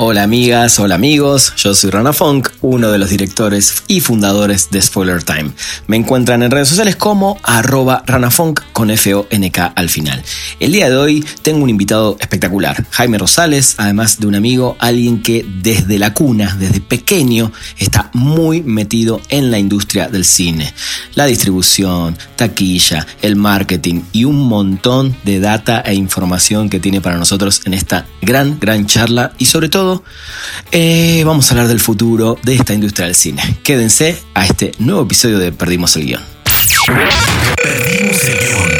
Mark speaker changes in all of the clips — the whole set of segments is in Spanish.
Speaker 1: Hola amigas, hola amigos, yo soy Rana Funk, uno de los directores y fundadores de Spoiler Time. Me encuentran en redes sociales como arroba ranafunk con F-O-N-K al final. El día de hoy tengo un invitado espectacular, Jaime Rosales, además de un amigo, alguien que desde la cuna, desde pequeño, está muy metido en la industria del cine. La distribución, taquilla, el marketing y un montón de data e información que tiene para nosotros en esta gran, gran charla y sobre todo eh, vamos a hablar del futuro de esta industria del cine. Quédense a este nuevo episodio de Perdimos el Guión. Perdimos el Guión.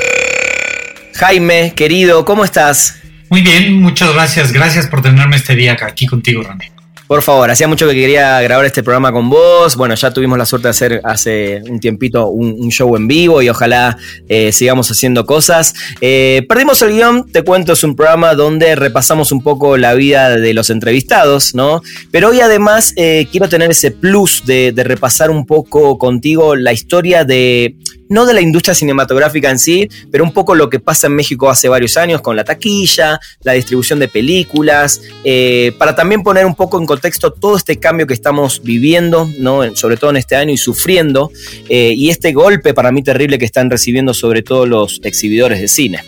Speaker 1: Jaime, querido, ¿cómo estás?
Speaker 2: Muy bien, muchas gracias. Gracias por tenerme este día aquí contigo, René.
Speaker 1: Por favor, hacía mucho que quería grabar este programa con vos. Bueno, ya tuvimos la suerte de hacer hace un tiempito un, show en vivo y ojalá eh, sigamos haciendo cosas. Eh, Perdimos el guion, te cuento, es un programa donde repasamos un poco la vida de los entrevistados, ¿no? Pero hoy además eh, quiero tener ese plus de repasar un poco contigo la historia de no de la industria cinematográfica en sí, pero un poco lo que pasa en México hace varios años con la taquilla, la distribución de películas, eh, para también poner un poco en contexto todo este cambio que estamos viviendo, ¿no? sobre todo en este año y sufriendo, eh, y este golpe para mí terrible que están recibiendo sobre todo los exhibidores de cine.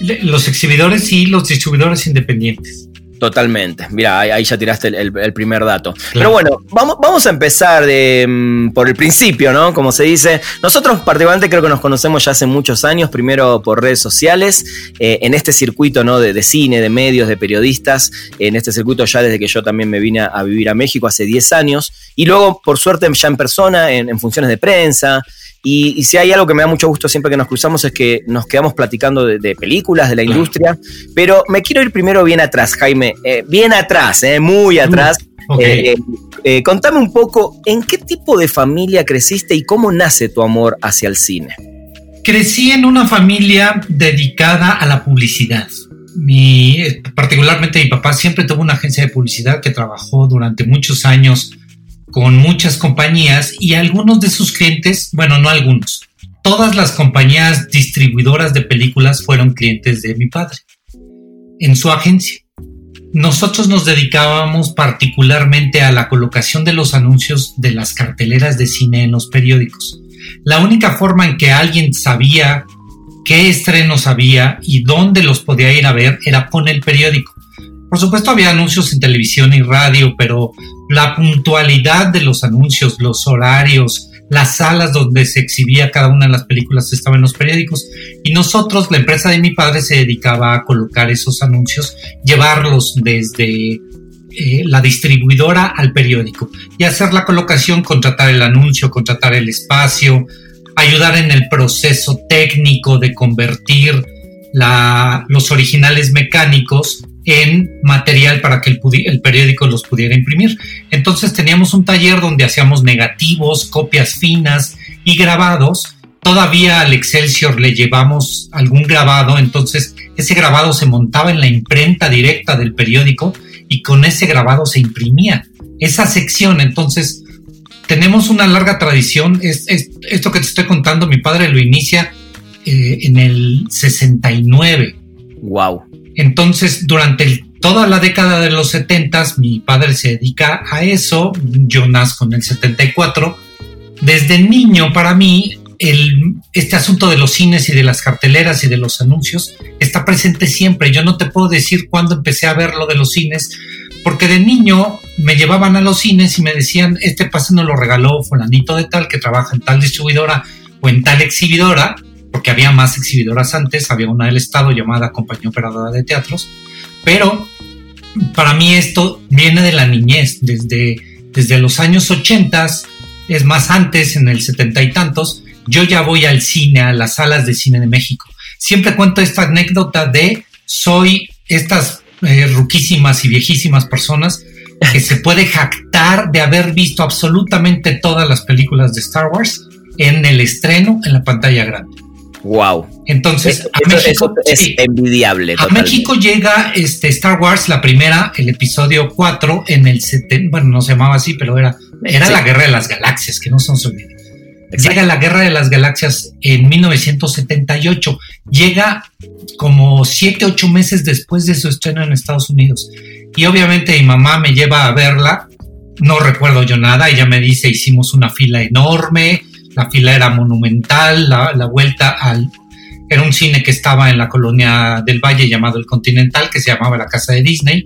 Speaker 2: Los exhibidores y los distribuidores independientes.
Speaker 1: Totalmente. Mira, ahí, ya tiraste el, primer dato. Pero bueno, vamos, vamos a empezar de, mm, por el principio, ¿no? Como se dice. Nosotros particularmente creo que nos conocemos ya hace muchos años, primero por redes sociales, eh, en este circuito, ¿no? De, cine, de medios, de periodistas, en este circuito ya desde que yo también me vine a, vivir a México hace 10 años, y luego, por suerte, ya en persona, en funciones de prensa, y, si hay algo que me da mucho gusto siempre que nos cruzamos es que nos quedamos platicando de, películas, de la industria. Pero me quiero ir primero bien atrás, Jaime. Eh, bien atrás, eh, muy atrás. Eh, contame un poco, ¿en qué tipo de familia creciste y cómo nace tu amor hacia el cine?
Speaker 2: Crecí en una familia dedicada a la publicidad. Mi, particularmente mi papá siempre tuvo una agencia de publicidad que trabajó durante muchos años con muchas compañías y algunos de sus clientes, bueno, no algunos, todas las compañías distribuidoras de películas fueron clientes de mi padre en su agencia. Nosotros nos dedicábamos particularmente a la colocación de los anuncios de las carteleras de cine en los periódicos. La única forma en que alguien sabía qué estrenos había y dónde los podía ir a ver era con el periódico. Por supuesto había anuncios en televisión y radio, pero la puntualidad de los anuncios, los horarios, las salas donde se exhibía cada una de las películas estaban en los periódicos. Y nosotros, la empresa de mi padre, se dedicaba a colocar esos anuncios, llevarlos desde eh, la distribuidora al periódico y hacer la colocación, contratar el anuncio, contratar el espacio, ayudar en el proceso técnico de convertir los originales mecánicos en material para que el, periódico los pudiera imprimir. Entonces teníamos un taller donde hacíamos negativos, copias finas y grabados. Todavía al Excelsior le llevamos algún grabado, entonces ese grabado se montaba en la imprenta directa del periódico y con ese grabado se imprimía esa sección. Entonces tenemos una larga tradición. Es, esto que te estoy contando, mi padre lo inicia eh, en el 69.
Speaker 1: Wow.
Speaker 2: Entonces, durante toda la década de los 70, mi padre se dedica a eso, yo nazco en el 74. Desde niño, para mí, este asunto de los cines y de las carteleras y de los anuncios está presente siempre. Yo no te puedo decir cuándo empecé a ver lo de los cines, porque de niño me llevaban a los cines y me decían, este pase nos lo regaló fulanito de tal que trabaja en tal distribuidora o en tal exhibidora, porque había más exhibidoras antes, había una del Estado llamada Compañía Operadora de Teatros, pero para mí esto viene de la niñez, desde, desde los años 80, es más antes, en el setenta y tantos, yo ya voy al cine, a las salas de cine de México. Siempre cuento esta anécdota de soy estas eh, ruquísimas y viejísimas personas que se puede jactar de haber visto absolutamente todas las películas de Star Wars en el estreno en la pantalla grande.
Speaker 1: Wow.
Speaker 2: Entonces,
Speaker 1: a México, es envidiable.
Speaker 2: A México llega este Star Wars, la primera, el episodio 4, en el 70, bueno, no se llamaba así, pero era, era la Guerra de las Galaxias, que no son olviden. Llega la Guerra de las Galaxias en 1978. Llega como 7, 8 meses después de su estreno en Estados Unidos. Y obviamente mi mamá me lleva a verla. No recuerdo yo nada. Ella me dice, hicimos una fila enorme. La fila era monumental. La, vuelta al... Era un cine que estaba en la colonia del Valle llamado El Continental, que se llamaba la Casa de Disney.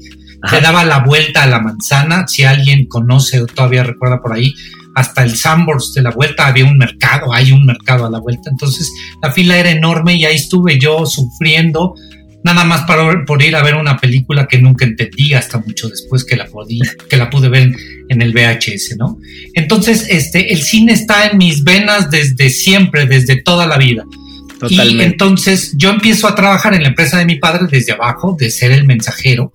Speaker 2: Se daba la vuelta a la manzana. Si alguien conoce o todavía recuerda por ahí, hasta el Sambors de la vuelta había un mercado, hay un mercado a la vuelta. Entonces la fila era enorme y ahí estuve yo sufriendo, nada más para, por ir a ver una película que nunca entendí hasta mucho después que la, podí, que la pude ver en el VHS, ¿no? Entonces, este, el cine está en mis venas desde siempre, desde toda la vida. Y entonces yo empiezo a trabajar en la empresa de mi padre desde abajo, de ser el mensajero,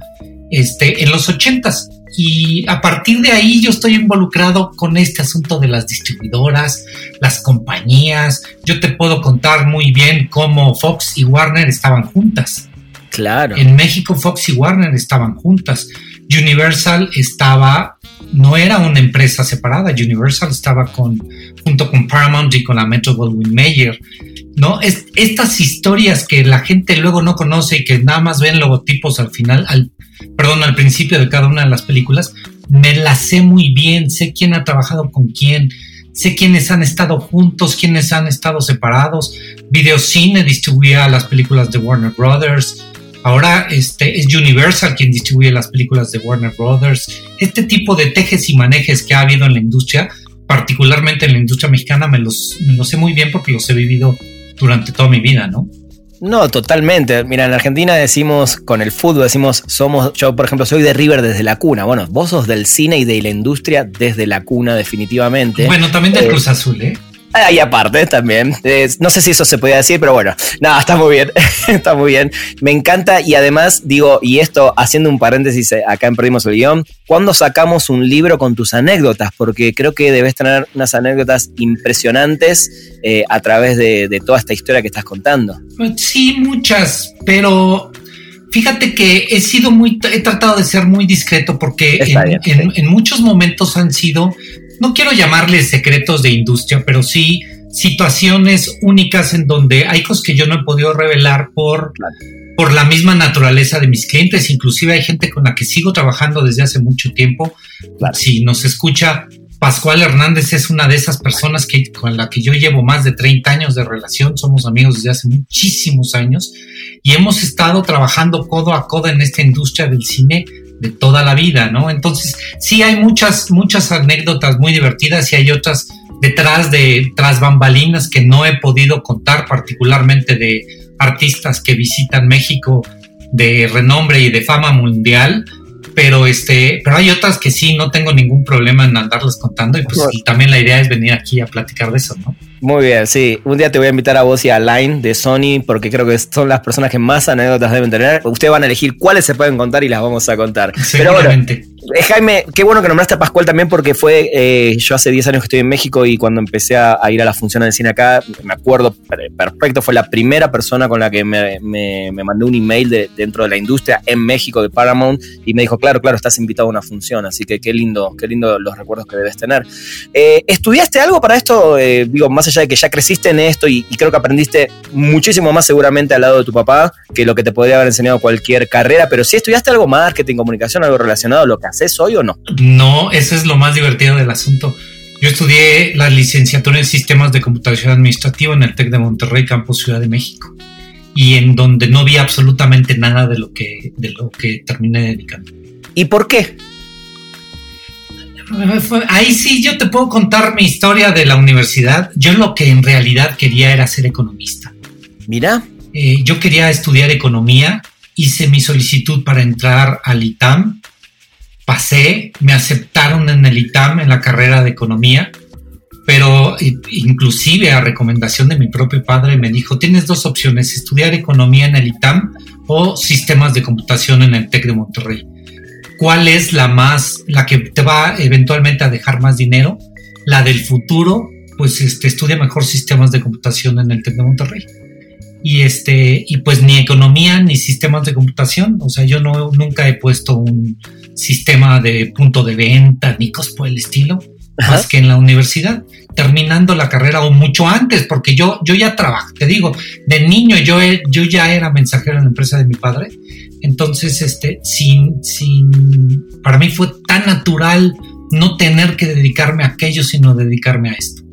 Speaker 2: este, en los ochentas. Y a partir de ahí yo estoy involucrado con este asunto de las distribuidoras, las compañías. Yo te puedo contar muy bien cómo Fox y Warner estaban juntas.
Speaker 1: Claro.
Speaker 2: En México Fox y Warner estaban juntas. Universal estaba, no era una empresa separada, Universal estaba con, junto con Paramount y con la Metro Goldwyn Mayer. ¿no? Es, estas historias que la gente luego no conoce y que nada más ven logotipos al final, al, perdón, al principio de cada una de las películas, me las sé muy bien, sé quién ha trabajado con quién, sé quiénes han estado juntos, quiénes han estado separados. Videocine distribuía las películas de Warner Brothers. Ahora este, es Universal quien distribuye las películas de Warner Brothers. Este tipo de tejes y manejes que ha habido en la industria, particularmente en la industria mexicana, me los, me los sé muy bien porque los he vivido durante toda mi vida, ¿no?
Speaker 1: No, totalmente. Mira, en Argentina decimos, con el fútbol decimos, somos, yo por ejemplo soy de River desde la cuna. Bueno, vos sos del cine y de la industria desde la cuna definitivamente.
Speaker 2: Bueno, también del eh, Cruz Azul, ¿eh?
Speaker 1: Y aparte también. no sé si eso se podía decir, pero bueno. Nada, está muy bien. está muy bien. Me encanta y además digo, y esto haciendo un paréntesis eh, acá en Perdimos el Guión, ¿cuándo sacamos un libro con tus anécdotas? Porque creo que debes tener unas anécdotas impresionantes eh, a través de, toda esta historia que estás contando.
Speaker 2: Pues sí, muchas, pero fíjate que he sido muy, he tratado de ser muy discreto porque en, muchos momentos han sido no quiero llamarles secretos de industria, pero sí situaciones únicas en donde hay cosas que yo no he podido revelar por, por la misma naturaleza de mis clientes. Inclusive hay gente con la que sigo trabajando desde hace mucho tiempo. Si nos escucha, Pascual Hernández es una de esas personas que, con la que yo llevo más de 30 años de relación. Somos amigos desde hace muchísimos años y hemos estado trabajando codo a codo en esta industria del cine de toda la vida, ¿no? Entonces, sí hay muchas, muchas anécdotas muy divertidas y hay otras detrás de, tras bambalinas que no he podido contar, particularmente de artistas que visitan México de renombre y de fama mundial, pero este, pero hay otras que sí no tengo ningún problema en andarlas contando y pues también la idea es venir aquí a platicar de eso, ¿no?
Speaker 1: Muy bien, sí. Un día te voy a invitar a vos y a Line de Sony porque creo que son las personas que más anécdotas deben tener. Ustedes van a elegir cuáles se pueden contar y las vamos a contar. Pero bueno, eh, Jaime, qué bueno que nombraste a Pascual también porque fue, eh, yo hace 10 años que estoy en México y cuando empecé a, ir a la función del cine acá, me acuerdo perfecto, fue la primera persona con la que me, mandó un email de, dentro de la industria en México de Paramount y me dijo, claro, claro, estás invitado a una función, así que qué lindo, qué lindo los recuerdos que debes tener. Eh, ¿Estudiaste algo para esto? digo, más allá de que ya creciste en esto y, y creo que aprendiste muchísimo más seguramente al lado de tu papá que lo que te podría haber enseñado cualquier carrera, pero si estudiaste algo marketing, comunicación, algo relacionado a lo que haces hoy o no?
Speaker 2: No, eso es lo más divertido del asunto. Yo estudié la licenciatura en sistemas de computación administrativa en el TEC de Monterrey, Campus Ciudad de México, y en donde no vi absolutamente nada de lo que, de lo que terminé dedicando.
Speaker 1: ¿Y por qué?
Speaker 2: Ahí sí yo te puedo contar mi historia de la universidad. Yo lo que en realidad quería era ser economista.
Speaker 1: Mira.
Speaker 2: Eh, yo quería estudiar economía, hice mi solicitud para entrar al ITAM pasé, me aceptaron en el ITAM en la carrera de economía, pero inclusive a recomendación de mi propio padre me dijo, tienes dos opciones, estudiar economía en el ITAM o sistemas de computación en el TEC de Monterrey. ¿Cuál es la más, la que te va eventualmente a dejar más dinero? La del futuro, pues este, estudia mejor sistemas de computación en el TEC de Monterrey. y este y pues ni economía ni sistemas de computación o sea yo no nunca he puesto un sistema de punto de venta ni cosas por el estilo más que en la universidad terminando la carrera o mucho antes porque yo yo ya trabajo te digo de niño yo yo ya era mensajero en la empresa de mi padre entonces este sin sin para mí fue tan natural no tener que dedicarme a aquello sino dedicarme a esto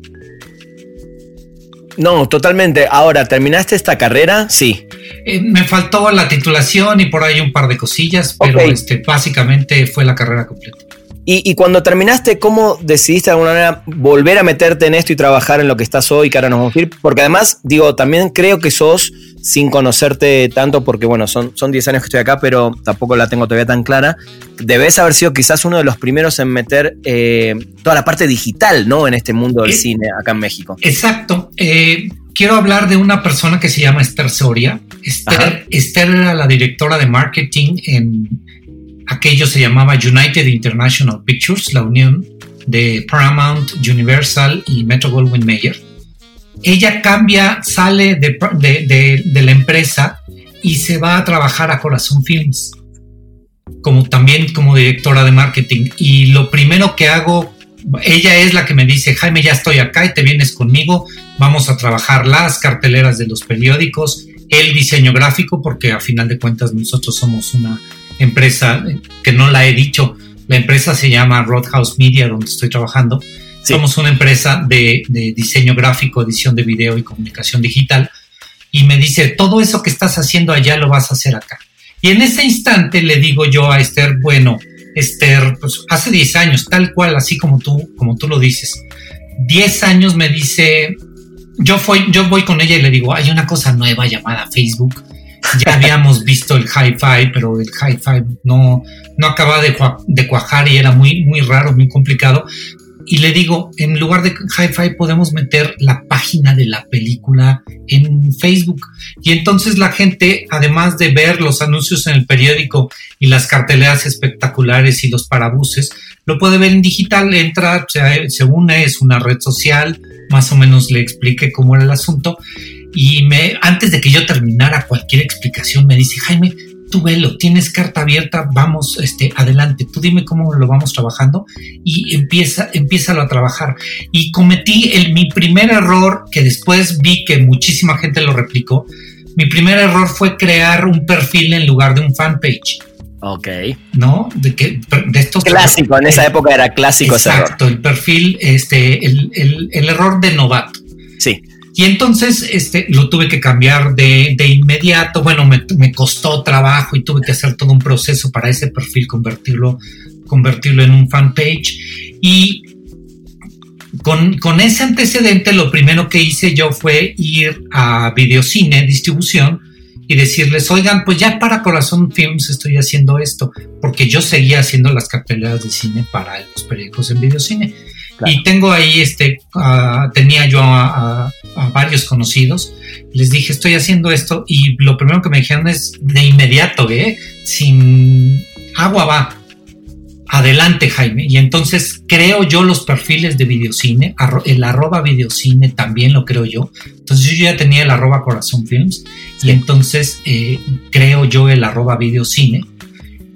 Speaker 1: no, totalmente. Ahora, ¿terminaste esta carrera? Sí.
Speaker 2: Eh, me faltó la titulación y por ahí un par de cosillas, pero este, básicamente fue la carrera completa.
Speaker 1: Y, cuando terminaste, ¿cómo decidiste de alguna manera volver a meterte en esto y trabajar en lo que estás hoy, que ahora nos vamos a ir? Porque además, digo, también creo que sos, sin conocerte tanto, porque bueno, son, son 10 años que estoy acá, pero tampoco la tengo todavía tan clara, debes haber sido quizás uno de los primeros en meter eh, toda la parte digital, ¿no? En este mundo del cine acá en México.
Speaker 2: Exacto. Eh, quiero hablar de una persona que se llama Esther Soria. Esther, Esther era la directora de marketing en aquello se llamaba United International Pictures, la unión de Paramount, Universal y Metro Goldwyn Mayer. Ella cambia, sale de, la empresa y se va a trabajar a Corazón Films, como también como directora de marketing. Y lo primero que hago, ella es la que me dice, Jaime, ya estoy acá y te vienes conmigo, vamos a trabajar las carteleras de los periódicos, el diseño gráfico, porque a final de cuentas nosotros somos una empresa que no la he dicho. La empresa se llama Roadhouse Media, donde estoy trabajando. Somos una empresa de, diseño gráfico, edición de video y comunicación digital. Y me dice, todo eso que estás haciendo allá lo vas a hacer acá. Y en ese instante le digo yo a Esther, bueno, Esther, pues hace 10 años, tal cual, así como tú, como tú lo dices. 10 años me dice, yo, fui, yo voy con ella y le digo, hay una cosa nueva llamada Facebook ya habíamos visto el hi-fi, pero el hi-fi no, no acababa de, cuajar y era muy, muy raro, muy complicado. Y le digo, en lugar de hi-fi podemos meter la página de la película en Facebook. Y entonces la gente, además de ver los anuncios en el periódico y las carteleras espectaculares y los parabuses, lo puede ver en digital, entra, se, une, es una red social, más o menos le explique cómo era el asunto y me, antes de que yo terminara cualquier explicación, me dice, Jaime, tú velo, tienes carta abierta, vamos este, adelante, tú dime cómo lo vamos trabajando y empieza, empieza a trabajar. Y cometí el, mi primer error, que después vi que muchísima gente lo replicó, mi primer error fue crear un perfil en lugar de un fanpage.
Speaker 1: Ok.
Speaker 2: ¿No? De, que, de estos.
Speaker 1: Clásico, en esa época era clásico
Speaker 2: exacto, ese error. el perfil, este, el, el, el error de novato.
Speaker 1: Sí.
Speaker 2: Y entonces este, lo tuve que cambiar de, inmediato. Bueno, me, costó trabajo y tuve que hacer todo un proceso para ese perfil, convertirlo, convertirlo en un fanpage. Y con, con, ese antecedente, lo primero que hice yo fue ir a Videocine Distribución y decirles, oigan, pues ya para Corazón Films estoy haciendo esto, porque yo seguía haciendo las carteleras de cine para los periódicos en Videocine. Y tengo ahí, este, tenía yo a, varios conocidos. Les dije, estoy haciendo esto. Y lo primero que me dijeron es de inmediato, ¿eh? Sin agua va. Adelante, Jaime. Y entonces creo yo los perfiles de videocine, el arroba videocine también lo creo yo. Entonces yo ya tenía el arroba corazón films y entonces eh, creo yo el arroba videocine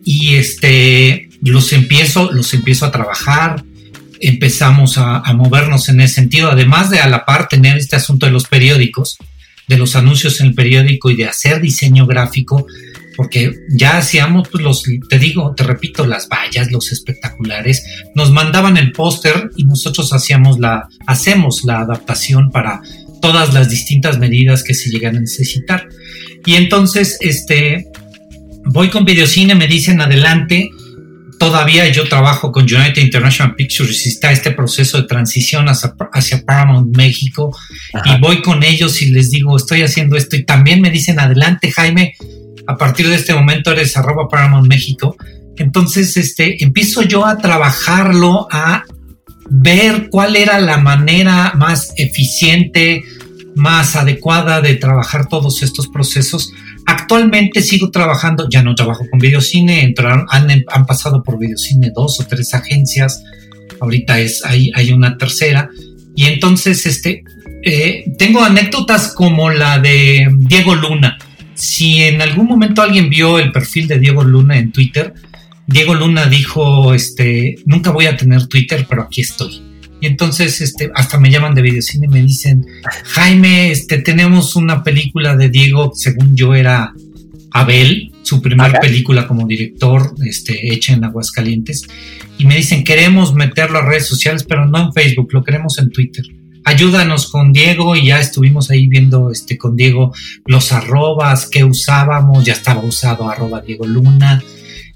Speaker 2: y este los empiezo, los empiezo a trabajar, empezamos a, movernos en ese sentido, además de a la par tener este asunto de los periódicos, de los anuncios en el periódico y de hacer diseño gráfico, porque ya hacíamos pues, los, te digo, te repito, las vallas, los espectaculares, nos mandaban el póster y nosotros hacíamos la, hacemos la adaptación para todas las distintas medidas que se llegan a necesitar. Y entonces, este, voy con videocine, me dicen adelante, todavía yo trabajo con United International Pictures y está este proceso de transición hacia, Paramount México. Y voy con ellos y les digo, estoy haciendo esto. Y también me dicen, adelante Jaime, a partir de este momento eres arroba Paramount México. Entonces, este, empiezo yo a trabajarlo, a ver cuál era la manera más eficiente, más adecuada de trabajar todos estos procesos Actualmente sigo trabajando, ya no trabajo con videocine, entraron, han, han pasado por videocine dos o tres agencias, ahorita es, hay, hay una tercera, y entonces este, eh, tengo anécdotas como la de Diego Luna. Si en algún momento alguien vio el perfil de Diego Luna en Twitter, Diego Luna dijo, este, nunca voy a tener Twitter, pero aquí estoy. Y entonces, este, hasta me llaman de videocine y me dicen, Jaime, este, tenemos una película de Diego, según yo era Abel, su primera película como director, este, hecha en Aguascalientes. Y me dicen, queremos meterlo a redes sociales, pero no en Facebook, lo queremos en Twitter ayúdanos con Diego y ya estuvimos ahí viendo este con Diego los arrobas que usábamos, ya estaba usado arroba Diego Luna.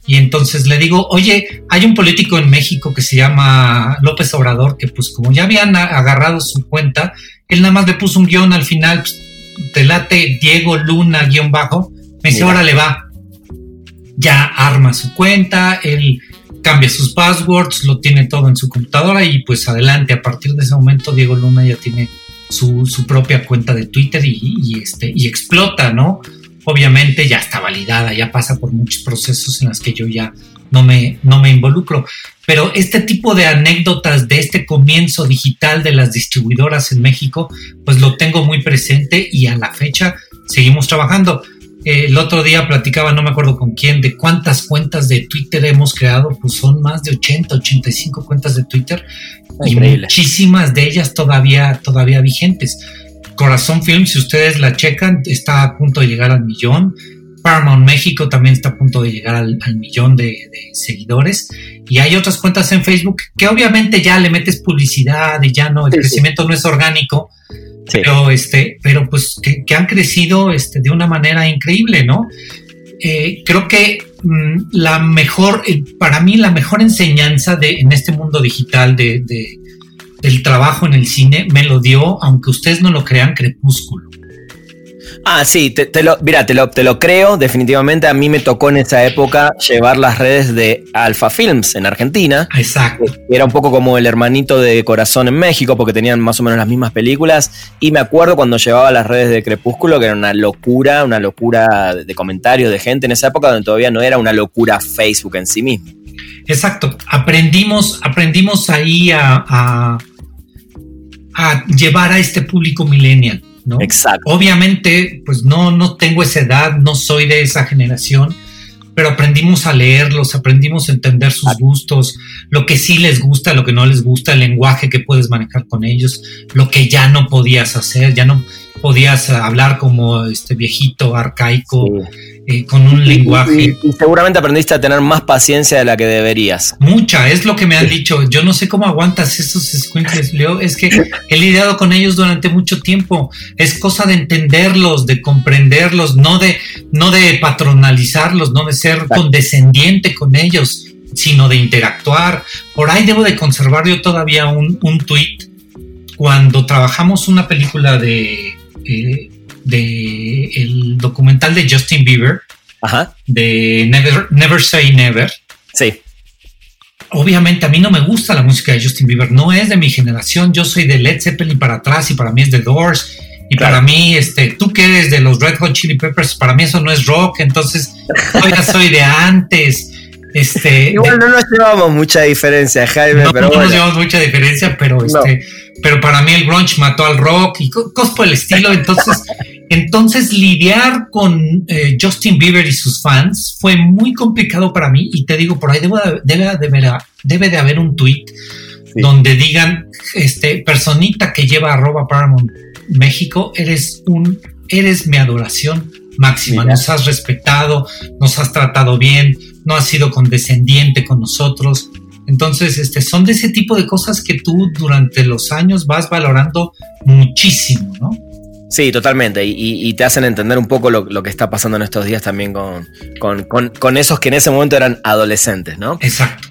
Speaker 2: Y entonces le digo, oye, hay un político en México que se llama López Obrador, que pues como ya habían agarrado su cuenta, él nada más le puso un guion al final, pues, te late Diego Luna guion bajo, me dice, ahora le va. Ya arma su cuenta, él cambia sus passwords, lo tiene todo en su computadora y pues adelante, a partir de ese momento Diego Luna ya tiene su, propia cuenta de Twitter y, este, y explota, ¿no? Obviamente ya está validada, ya pasa por muchos procesos en los que yo ya no me, no me involucro. Pero este tipo de anécdotas de este comienzo digital de las distribuidoras en México, pues lo tengo muy presente y a la fecha seguimos trabajando el otro día platicaba, no me acuerdo con quién, de cuántas cuentas de Twitter hemos creado, pues son más de 80, 85 cuentas de Twitter y muchísimas de ellas todavía, todavía vigentes. Corazón Film, si ustedes la checan, está a punto de llegar al millón. Paramount México también está a punto de llegar al, millón de, seguidores. Y hay otras cuentas en Facebook que obviamente ya le metes publicidad y ya no, el crecimiento no es orgánico pero, este, pero pues que, han crecido este, de una manera increíble, ¿no? Eh, creo que mm, la mejor, para mí la mejor enseñanza de, en este mundo digital de, del trabajo en el cine me lo dio, aunque ustedes no lo crean, Crepúsculo.
Speaker 1: Ah, sí, te, lo, mira, te lo, te lo creo, definitivamente. A mí me tocó en esa época llevar las redes de Alpha Films en Argentina.
Speaker 2: Exacto.
Speaker 1: Era un poco como el hermanito de Corazón en México, porque tenían más o menos las mismas películas. Y me acuerdo cuando llevaba las redes de Crepúsculo, que era una locura, una locura de comentarios de gente en esa época, donde todavía no era una locura Facebook en sí mismo.
Speaker 2: Exacto. Aprendimos, aprendimos ahí a, a, a llevar a este público millennial
Speaker 1: Exacto.
Speaker 2: Obviamente, pues no, no tengo esa edad, no soy de esa generación, pero aprendimos a leerlos, aprendimos a entender sus gustos, lo que sí les gusta, lo que no les gusta, el lenguaje que puedes manejar con ellos, lo que ya no podías hacer, ya no podías hablar como este viejito arcaico. Eh, con un lenguaje.
Speaker 1: Y, seguramente aprendiste a tener más paciencia de la que deberías.
Speaker 2: Mucha, es lo que me han dicho. Yo no sé cómo aguantas esos squinkles, Leo. Es que he lidiado con ellos durante mucho tiempo. Es cosa de entenderlos, de comprenderlos, no de, no de patronalizarlos, no de ser condescendiente con ellos, sino de interactuar. Por ahí debo de conservar yo todavía un, un tweet cuando trabajamos una película de eh, de el documental de Justin Bieber, de Never, Never Say Never.
Speaker 1: Sí.
Speaker 2: Obviamente a mí no me gusta la música de Justin Bieber, no es de mi generación, yo soy de Led Zeppelin para atrás y para mí es The Doors. Y para mí, este, tú que eres de los Red Hot Chili Peppers, para mí eso no es rock, entonces yo ya soy de antes. Este,
Speaker 1: Igual no nos llevamos mucha diferencia, Jaime,
Speaker 2: no, pero no nos llevamos mucha diferencia, pero este, pero para mí el grunge mató al rock y cosas por el estilo. Entonces, entonces lidiar con eh, Justin Bieber y sus fans fue muy complicado para mí. Y te digo, por ahí debe, debe, debe, de haber un tweet donde digan, este, personita que lleva arroba Paramount México, eres un, eres mi adoración máxima. Nos has respetado, nos has tratado bien, no has sido condescendiente con nosotros entonces, este, son de ese tipo de cosas que tú durante los años vas valorando muchísimo, ¿no?
Speaker 1: Sí, totalmente. Y, te hacen entender un poco lo, que está pasando en estos días también con, con esos que en ese momento eran adolescentes, ¿no?
Speaker 2: Exacto.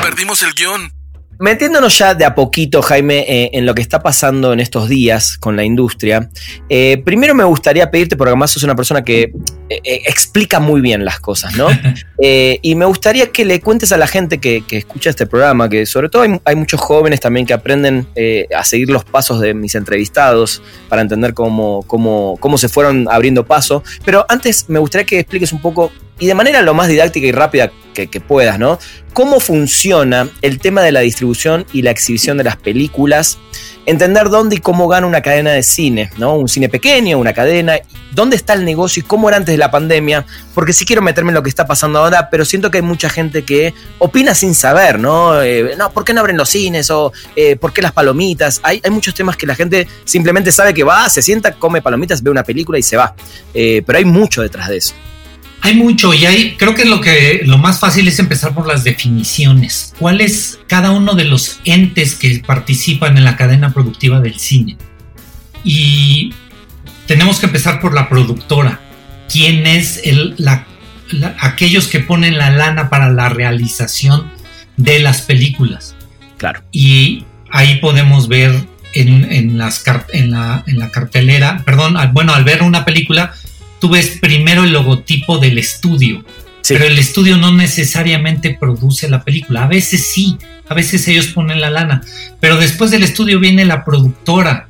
Speaker 3: Perdimos el guion.
Speaker 1: Metiéndonos ya de a poquito, Jaime, eh, en lo que está pasando en estos días con la industria, eh, primero me gustaría pedirte, porque además sos una persona que eh, explica muy bien las cosas, ¿no? y me gustaría que le cuentes a la gente que, escucha este programa, que sobre todo hay, muchos jóvenes también que aprenden a seguir los pasos de mis entrevistados para entender cómo, cómo, cómo se fueron abriendo paso. Pero antes me gustaría que expliques un poco y de manera lo más didáctica y rápida que, puedas, ¿no? ¿Cómo funciona el tema de la distribución y la exhibición de las películas entender dónde y cómo gana una cadena de cine, ¿no? Un cine pequeño, una cadena, dónde está el negocio y cómo era antes de la pandemia, porque sí quiero meterme en lo que está pasando ahora, pero siento que hay mucha gente que opina sin saber, ¿no? Eh, no, ¿por qué no abren los cines? O eh, ¿por qué las palomitas? Hay, hay, muchos temas que la gente simplemente sabe que va, se sienta, come palomitas, ve una película y se va. Eh, pero hay mucho detrás de eso.
Speaker 2: Hay mucho y hay, creo que lo que lo más fácil es empezar por las definiciones. ¿Cuál es cada uno de los entes que participan en la cadena productiva del cine? Y tenemos que empezar por la productora. ¿Quién es el, la, aquellos que ponen la lana para la realización de las películas?
Speaker 1: Claro.
Speaker 2: Y ahí podemos ver en, en, las, en, la, en la cartelera, perdón, bueno, al ver una película, tú ves primero el logotipo del estudio, pero el estudio no necesariamente produce la película. A veces sí, a veces ellos ponen la lana, pero después del estudio viene la productora.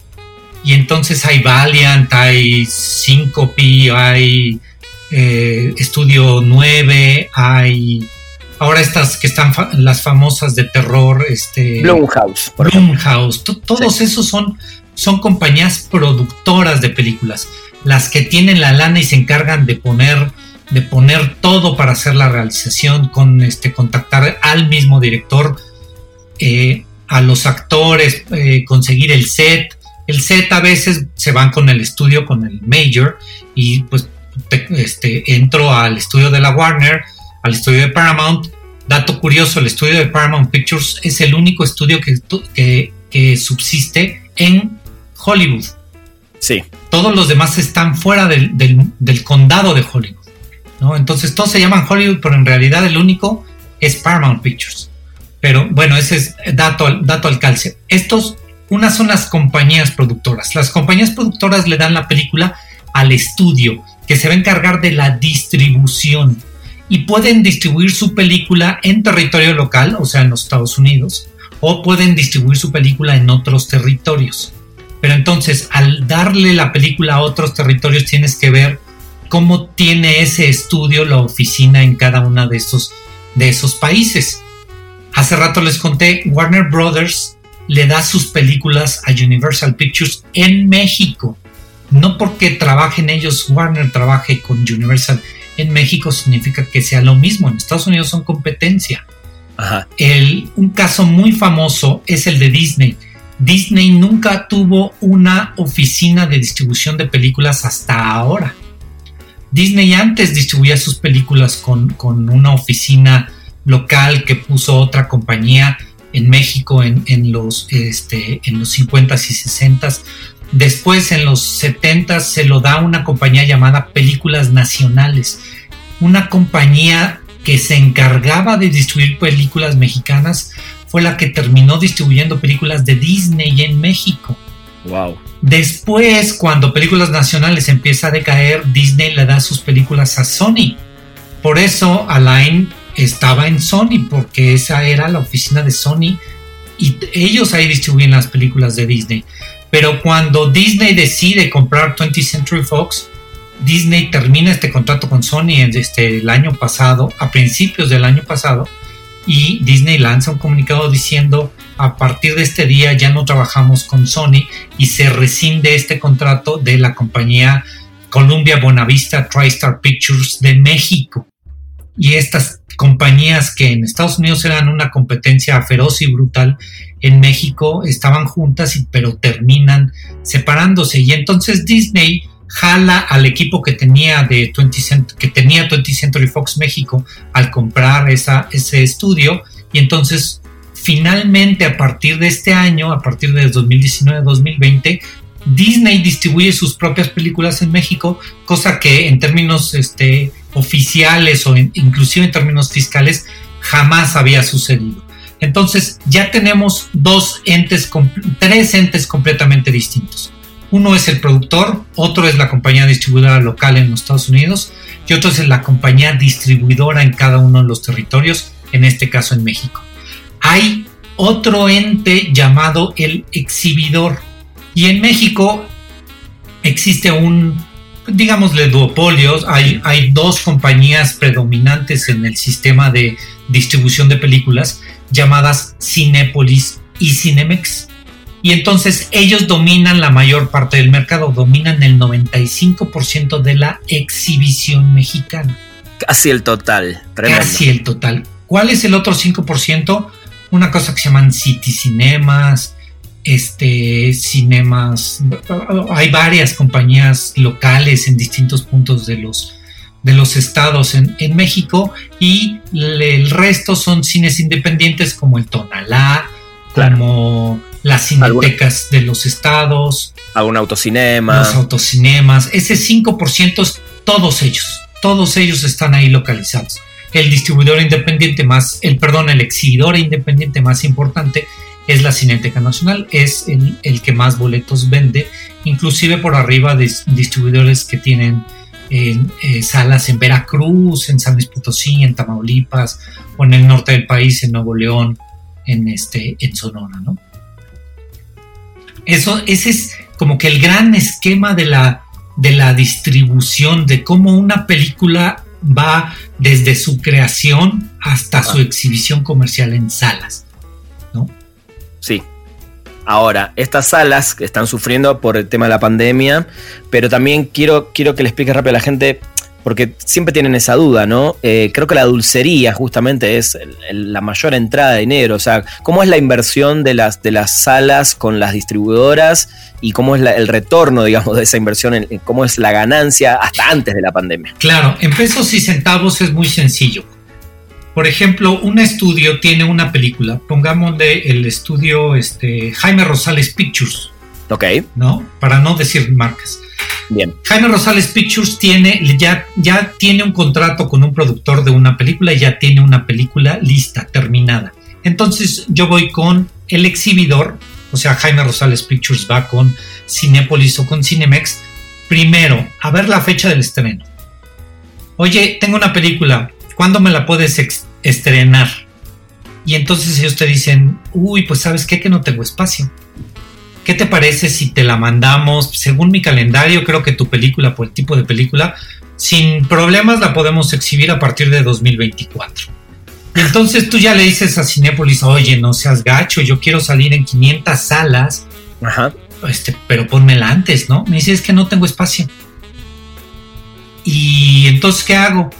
Speaker 2: Y entonces hay Valiant, hay Syncope, hay eh, Estudio 9, hay ahora estas que están las famosas de terror, este
Speaker 1: Blumhouse.
Speaker 2: Blumhouse, todos esos son, son compañías productoras de películas las que tienen la lana y se encargan de poner de poner todo para hacer la realización, con este contactar al mismo director, eh, a los actores, eh, conseguir el set. El set a veces se van con el estudio, con el major, y pues este, entro al estudio de la Warner, al estudio de Paramount. Dato curioso, el estudio de Paramount Pictures es el único estudio que, que, que subsiste en Hollywood.
Speaker 1: Sí.
Speaker 2: Todos los demás están fuera del, condado de Hollywood. ¿no? Entonces todos se llaman Hollywood, pero en realidad el único es Paramount Pictures. Pero bueno, ese es dato, dato al calce. Estos, unas son las compañías productoras. Las compañías productoras le dan la película al estudio, que se va a encargar de la distribución. Y pueden distribuir su película en territorio local, o sea, en los Estados Unidos, o pueden distribuir su película en otros territorios. Pero entonces, al darle la película a otros territorios, tienes que ver cómo tiene ese estudio la oficina en cada uno de esos, de esos países. Hace rato les conté, Warner Brothers le da sus películas a Universal Pictures en México. No porque trabajen ellos, Warner trabaje con Universal en México significa que sea lo mismo. En Estados Unidos son competencia. El, un caso muy famoso es el de Disney. Disney nunca tuvo una oficina de distribución de películas hasta ahora. Disney antes distribuía sus películas con, una oficina local que puso otra compañía en México en, los, este, en los 50s y 60s. Después en los 70s se lo da una compañía llamada Películas Nacionales, una compañía que se encargaba de distribuir películas mexicanas fue la que terminó distribuyendo películas de Disney en México.
Speaker 1: Wow.
Speaker 2: Después, cuando películas nacionales empieza a decaer, Disney le da sus películas a Sony. Por eso Alain estaba en Sony, porque esa era la oficina de Sony y ellos ahí distribuyen las películas de Disney. Pero cuando Disney decide comprar 20th Century Fox, Disney termina este contrato con Sony este, el año pasado, a principios del año pasado, y Disney lanza un comunicado diciendo a partir de este día ya no trabajamos con Sony y se rescinde este contrato de la compañía Columbia Bonavista TriStar Pictures de México. Y estas compañías que en Estados Unidos eran una competencia feroz y brutal, en México estaban juntas, pero terminan separándose. Y entonces Disney jala al equipo que tenía de 20 que tenía 20 Century Fox México al comprar ese estudio y entonces finalmente a partir de este año, a partir de 2019-2020, Disney distribuye sus propias películas en México, cosa que en términos este, oficiales o inclusive en términos fiscales jamás había sucedido. Entonces ya tenemos dos entes, tres entes completamente distintos. Uno es el productor, otro es la compañía distribuidora local en los Estados Unidos y otro es la compañía distribuidora en cada uno de los territorios, en este caso en México. Hay otro ente llamado el exhibidor y en México existe un, digámosle, duopolio. Hay, hay dos compañías predominantes en el sistema de distribución de películas llamadas Cinépolis y Cinemex Y entonces ellos dominan la mayor parte del mercado, dominan el 95% de la exhibición mexicana.
Speaker 1: Casi el total, tremendo.
Speaker 2: Casi el total. ¿Cuál es el otro 5%? Una cosa que se llaman city cinemas, este, cinemas. Hay varias compañías locales en distintos puntos de los, de los estados en, México y el resto son cines independientes como el Tonalá, como las cinetecas de los estados.
Speaker 1: Algún autocinema.
Speaker 2: Los autocinemas. Ese 5% es todos ellos. Todos ellos están ahí localizados. El distribuidor independiente más, el perdón, el exhibidor independiente más importante es la Cineteca Nacional, es el, que más boletos vende, inclusive por arriba de distribuidores que tienen eh, salas en Veracruz, en San Luis Potosí, en Tamaulipas, o en el norte del país, en Nuevo León, en, este, en Sonora, ¿no? Eso, ese es como que el gran esquema de la, de la distribución, de cómo una película va desde su creación hasta su exhibición comercial en salas, ¿no?
Speaker 1: Sí. Ahora, estas salas que están sufriendo por el tema de la pandemia, pero también quiero, quiero que le explique rápido a la gente porque siempre tienen esa duda, ¿no? Eh, creo que la dulcería justamente es la mayor entrada de dinero, o sea, ¿cómo es la inversión de las, de las salas con las distribuidoras y cómo es el retorno, digamos, de esa inversión, cómo es la ganancia hasta antes de la pandemia?
Speaker 2: Claro, en pesos y centavos es muy sencillo. Por ejemplo, un estudio tiene una película, pongámosle el estudio este, Jaime Rosales Pictures.
Speaker 1: Ok.
Speaker 2: ¿No? Para no decir marcas.
Speaker 1: Bien.
Speaker 2: Jaime Rosales Pictures tiene, ya, ya tiene un contrato con un productor de una película, ya tiene una película lista, terminada. Entonces yo voy con el exhibidor, o sea, Jaime Rosales Pictures va con Cinepolis o con Cinemex, primero a ver la fecha del estreno. Oye, tengo una película, ¿cuándo me la puedes estrenar? Y entonces ellos te dicen, uy, pues sabes qué, que no tengo espacio. ¿Qué te parece si te la mandamos? Según mi calendario, creo que tu película, por el tipo de película, sin problemas la podemos exhibir a partir de 2024. Y entonces tú ya le dices a Cinépolis, oye, no seas gacho, yo quiero salir en 500 salas,
Speaker 1: Ajá.
Speaker 2: Este, pero ponmela antes, ¿no? Me dice, es que no tengo espacio. Y entonces, ¿qué hago?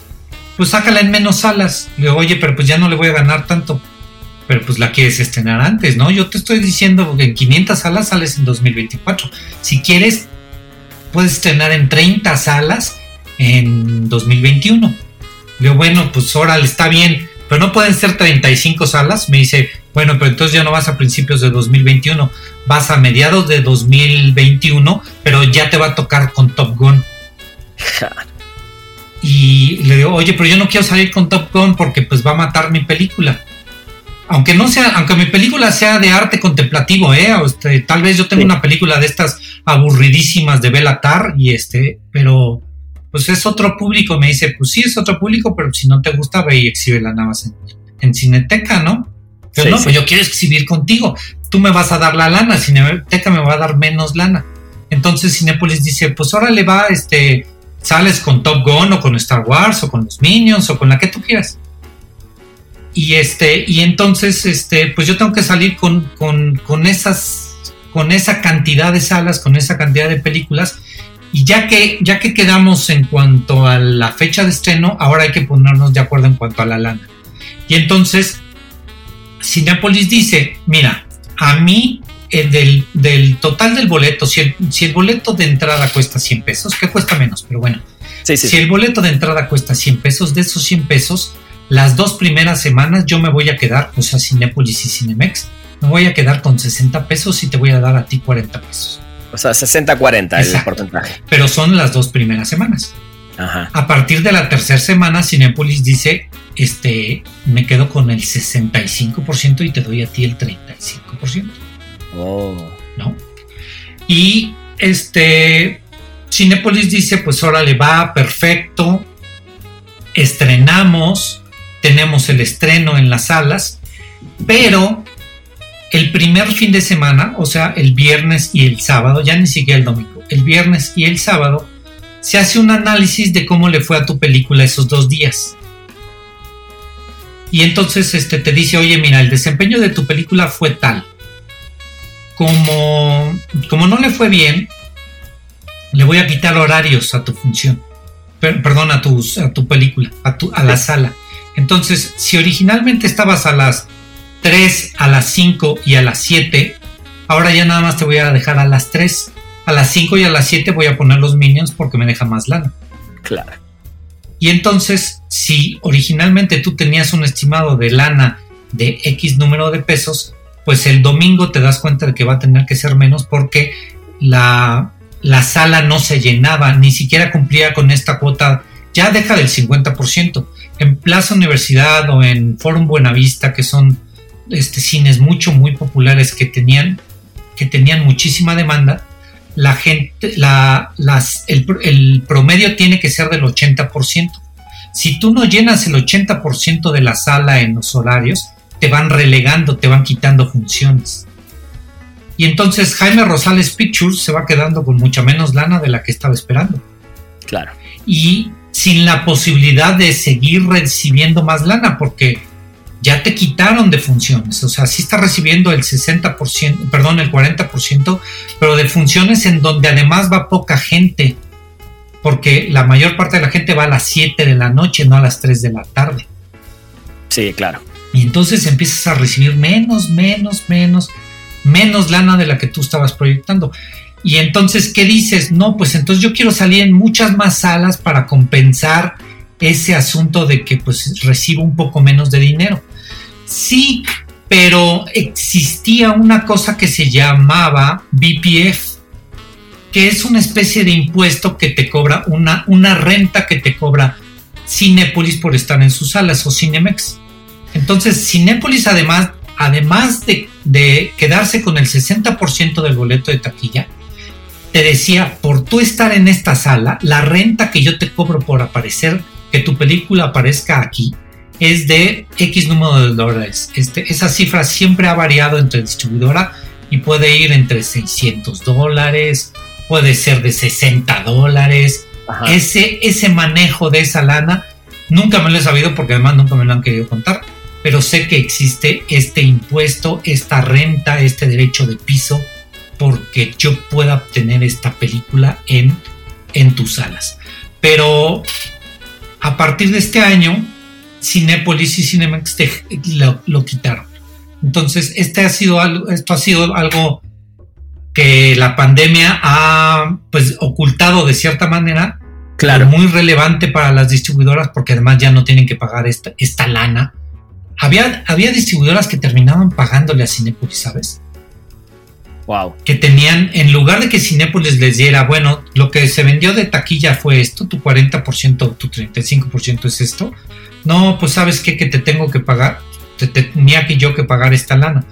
Speaker 2: Pues sácala en menos salas. Le digo, oye, pero pues ya no le voy a ganar tanto pero pues la quieres estrenar antes, ¿no? Yo te estoy diciendo que en 500 salas sales en 2024. Si quieres, puedes estrenar en 30 salas en 2021. Le digo, bueno, pues órale, está bien, pero no pueden ser 35 salas. Me dice, bueno, pero entonces ya no vas a principios de 2021, vas a mediados de 2021, pero ya te va a tocar con Top Gun. y le digo, oye, pero yo no quiero salir con Top Gun porque pues va a matar mi película aunque no sea, aunque mi película sea de arte contemplativo, ¿eh? Este, tal vez yo tengo una película de estas aburridísimas de Belatar y este, pero pues es otro público, me dice, pues sí es otro público, pero si no te gusta ve y exhibe la nada más en, Cineteca, ¿no? Pero no, pues yo quiero exhibir contigo, tú me vas a dar la lana, Cineteca me va a dar menos lana. Entonces Cinepolis dice, pues ahora le va, este, sales con Top Gun o con Star Wars o con los Minions o con la que tú quieras y este y entonces este pues yo tengo que salir con, con, esas con esa cantidad de salas con esa cantidad de películas. Y ya que ya que quedamos en cuanto a la fecha de estreno ahora hay que ponernos de acuerdo en cuanto a la lana. Y entonces Cinepolis dice mira a mí eh, del, del, total del boleto si el, si el boleto de entrada cuesta 100 pesos que cuesta menos pero bueno si el boleto de entrada cuesta 100 pesos de esos 100 pesos las dos primeras semanas yo me voy a quedar, o sea, Cinépolis y Cinemex, me voy a quedar con 60 pesos y te voy a dar a ti 40 pesos.
Speaker 1: O sea, 60-40 el porcentaje.
Speaker 2: Pero son las dos primeras semanas.
Speaker 1: Ajá.
Speaker 2: A partir de la tercera semana, Cinépolis dice, este, me quedo con el 65% y te doy a ti el 35%.
Speaker 1: Oh.
Speaker 2: ¿No? Y este, Cinépolis dice, pues órale, va, perfecto, estrenamos tenemos el estreno en las salas, pero el primer fin de semana, o sea, el viernes y el sábado, ya ni siquiera el domingo, el viernes y el sábado, se hace un análisis de cómo le fue a tu película esos dos días. Y entonces este, te dice, oye, mira, el desempeño de tu película fue tal. como, como no le fue bien, le voy a quitar horarios a tu función. perdón, a, a tu película, a, tu, a la sala. Entonces, si originalmente estabas a las 3, a las 5 y a las 7, ahora ya nada más te voy a dejar a las 3. A las 5 y a las 7 voy a poner los minions porque me deja más lana.
Speaker 1: Claro.
Speaker 2: Y entonces, si originalmente tú tenías un estimado de lana de X número de pesos, pues el domingo te das cuenta de que va a tener que ser menos porque la, la sala no se llenaba, ni siquiera cumplía con esta cuota, ya deja del 50%. En Plaza Universidad o en Forum Buenavista, que son este, cines mucho, muy populares que tenían, que tenían muchísima demanda, la gente, la, las, el, promedio tiene que ser del 80%. Si tú no llenas el 80% de la sala en los horarios, te van relegando, te van quitando funciones. Y entonces Jaime Rosales Pictures se va quedando con mucha menos lana de la que estaba esperando.
Speaker 1: Claro.
Speaker 2: Y sin la posibilidad de seguir recibiendo más lana, porque ya te quitaron de funciones. O sea, sí está recibiendo el 60%, perdón, el 40%, pero de funciones en donde además va poca gente. Porque la mayor parte de la gente va a las 7 de la noche, no a las 3 de la tarde.
Speaker 1: Sí, claro.
Speaker 2: Y entonces empiezas a recibir menos, menos, menos, menos lana de la que tú estabas proyectando. Y entonces, ¿qué dices? No, pues entonces yo quiero salir en muchas más salas para compensar ese asunto de que pues recibo un poco menos de dinero. Sí, pero existía una cosa que se llamaba BPF, que es una especie de impuesto que te cobra, una, una renta que te cobra Cinépolis por estar en sus salas o Cinemex. Entonces, Cinépolis además, además de, de quedarse con el 60% del boleto de taquilla, te decía, por tú estar en esta sala, la renta que yo te cobro por aparecer que tu película aparezca aquí es de X número de dólares. Este, esa cifra siempre ha variado entre distribuidora y puede ir entre 600 dólares, puede ser de 60 dólares. Ese, ese manejo de esa lana nunca me lo he sabido porque además nunca me lo han querido contar, pero sé que existe este impuesto, esta renta, este derecho de piso porque yo pueda obtener esta película en, en tus salas. Pero a partir de este año, Cinepolis y Cinemax lo, quitaron. Entonces, este ha sido algo, esto ha sido algo que la pandemia ha pues ocultado de cierta manera.
Speaker 1: Claro.
Speaker 2: Muy relevante para las distribuidoras porque además ya no tienen que pagar esta, esta lana. Había, había distribuidoras que terminaban pagándole a Cinepolis, ¿sabes? Que tenían, en lugar de que Cinépolis les diera, bueno, lo que se vendió de taquilla fue esto, tu 40%, tu 35% es esto. No, pues sabes qué, que te tengo que pagar, te, tenía que yo que pagar esta lana.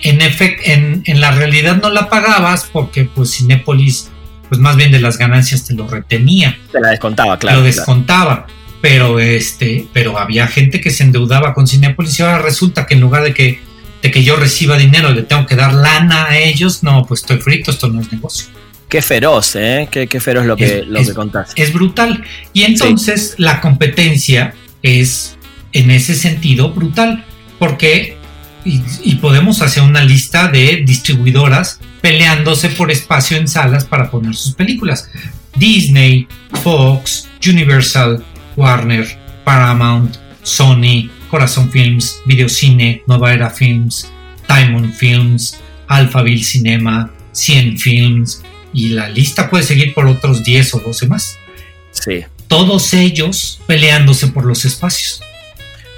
Speaker 2: En efecto, en, en, la realidad no la pagabas porque pues Cinépolis, pues más bien de las ganancias te lo retenía.
Speaker 1: Te la descontaba, claro.
Speaker 2: Lo descontaba. Pero este, pero había gente que se endeudaba con Cinépolis y ahora resulta que en lugar de que de que yo reciba dinero, le tengo que dar lana a ellos, no, pues estoy frito, esto no es negocio.
Speaker 1: Qué feroz, ¿eh? Qué, feroz lo que, lo que contaste.
Speaker 2: Es brutal. Y entonces la competencia es en ese sentido brutal, porque, y, podemos hacer una lista de distribuidoras peleándose por espacio en salas para poner sus películas. Disney, Fox, Universal, Warner, Paramount, Sony, Corazón Films, Videocine, Nueva Era Films, Diamond Films, Alphaville Cinema, 100 Films, y la lista puede seguir por otros 10 o 12 más.
Speaker 1: Sí.
Speaker 2: Todos ellos peleándose por los espacios.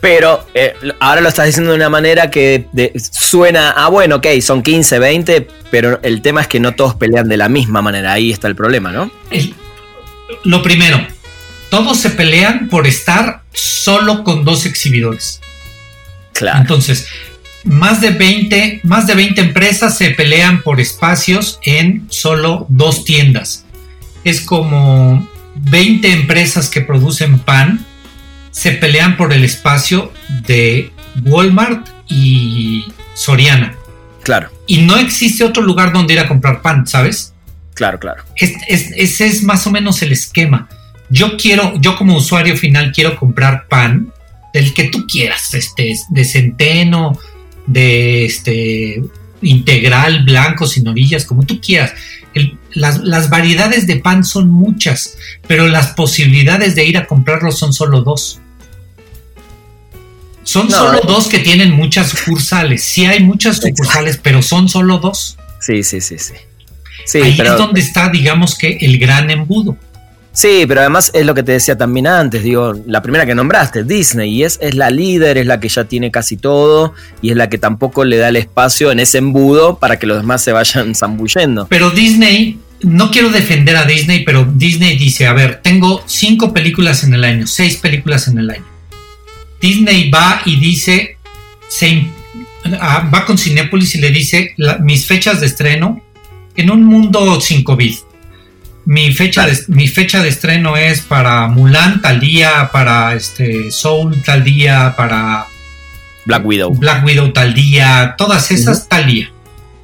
Speaker 1: Pero eh, ahora lo estás diciendo de una manera que suena, ah, bueno, ok, son 15, 20, pero el tema es que no todos pelean de la misma manera. Ahí está el problema, ¿no?
Speaker 2: lo primero, todos se pelean por estar solo con dos exhibidores.
Speaker 1: Claro.
Speaker 2: Entonces, más de 20, más de 20 empresas se pelean por espacios en solo dos tiendas. Es como 20 empresas que producen pan se pelean por el espacio de Walmart y Soriana.
Speaker 1: Claro.
Speaker 2: Y no existe otro lugar donde ir a comprar pan, ¿sabes?
Speaker 1: Claro, claro.
Speaker 2: ese es más o menos el esquema yo quiero, yo como usuario final quiero comprar pan del que tú quieras, este, de centeno, de este, integral, blanco, sin orillas, como tú quieras. las, variedades de pan son muchas, pero las posibilidades de ir a comprarlo son solo dos. Son solo eh. dos que tienen muchas sucursales. Sí hay muchas sucursales, pero son solo dos.
Speaker 1: Sí, sí, sí, sí.
Speaker 2: Ahí es donde está, digamos que, el gran embudo.
Speaker 1: Sí, pero además es lo que te decía también antes, digo, la primera que nombraste, Disney, y es, la líder, es la que ya tiene casi todo, y es la que tampoco le da el espacio en ese embudo para que los demás se vayan zambullendo.
Speaker 2: Pero Disney, no quiero defender a Disney, pero Disney dice, a ver, tengo cinco películas en el año, seis películas en el año. Disney va y dice, ah, va con Cinépolis y le dice mis fechas de estreno en un mundo sin COVID mi fecha, de, mi fecha de estreno es para Mulan tal día, para este Soul tal día, para
Speaker 1: Black Widow.
Speaker 2: Black Widow tal día, todas esas tal día.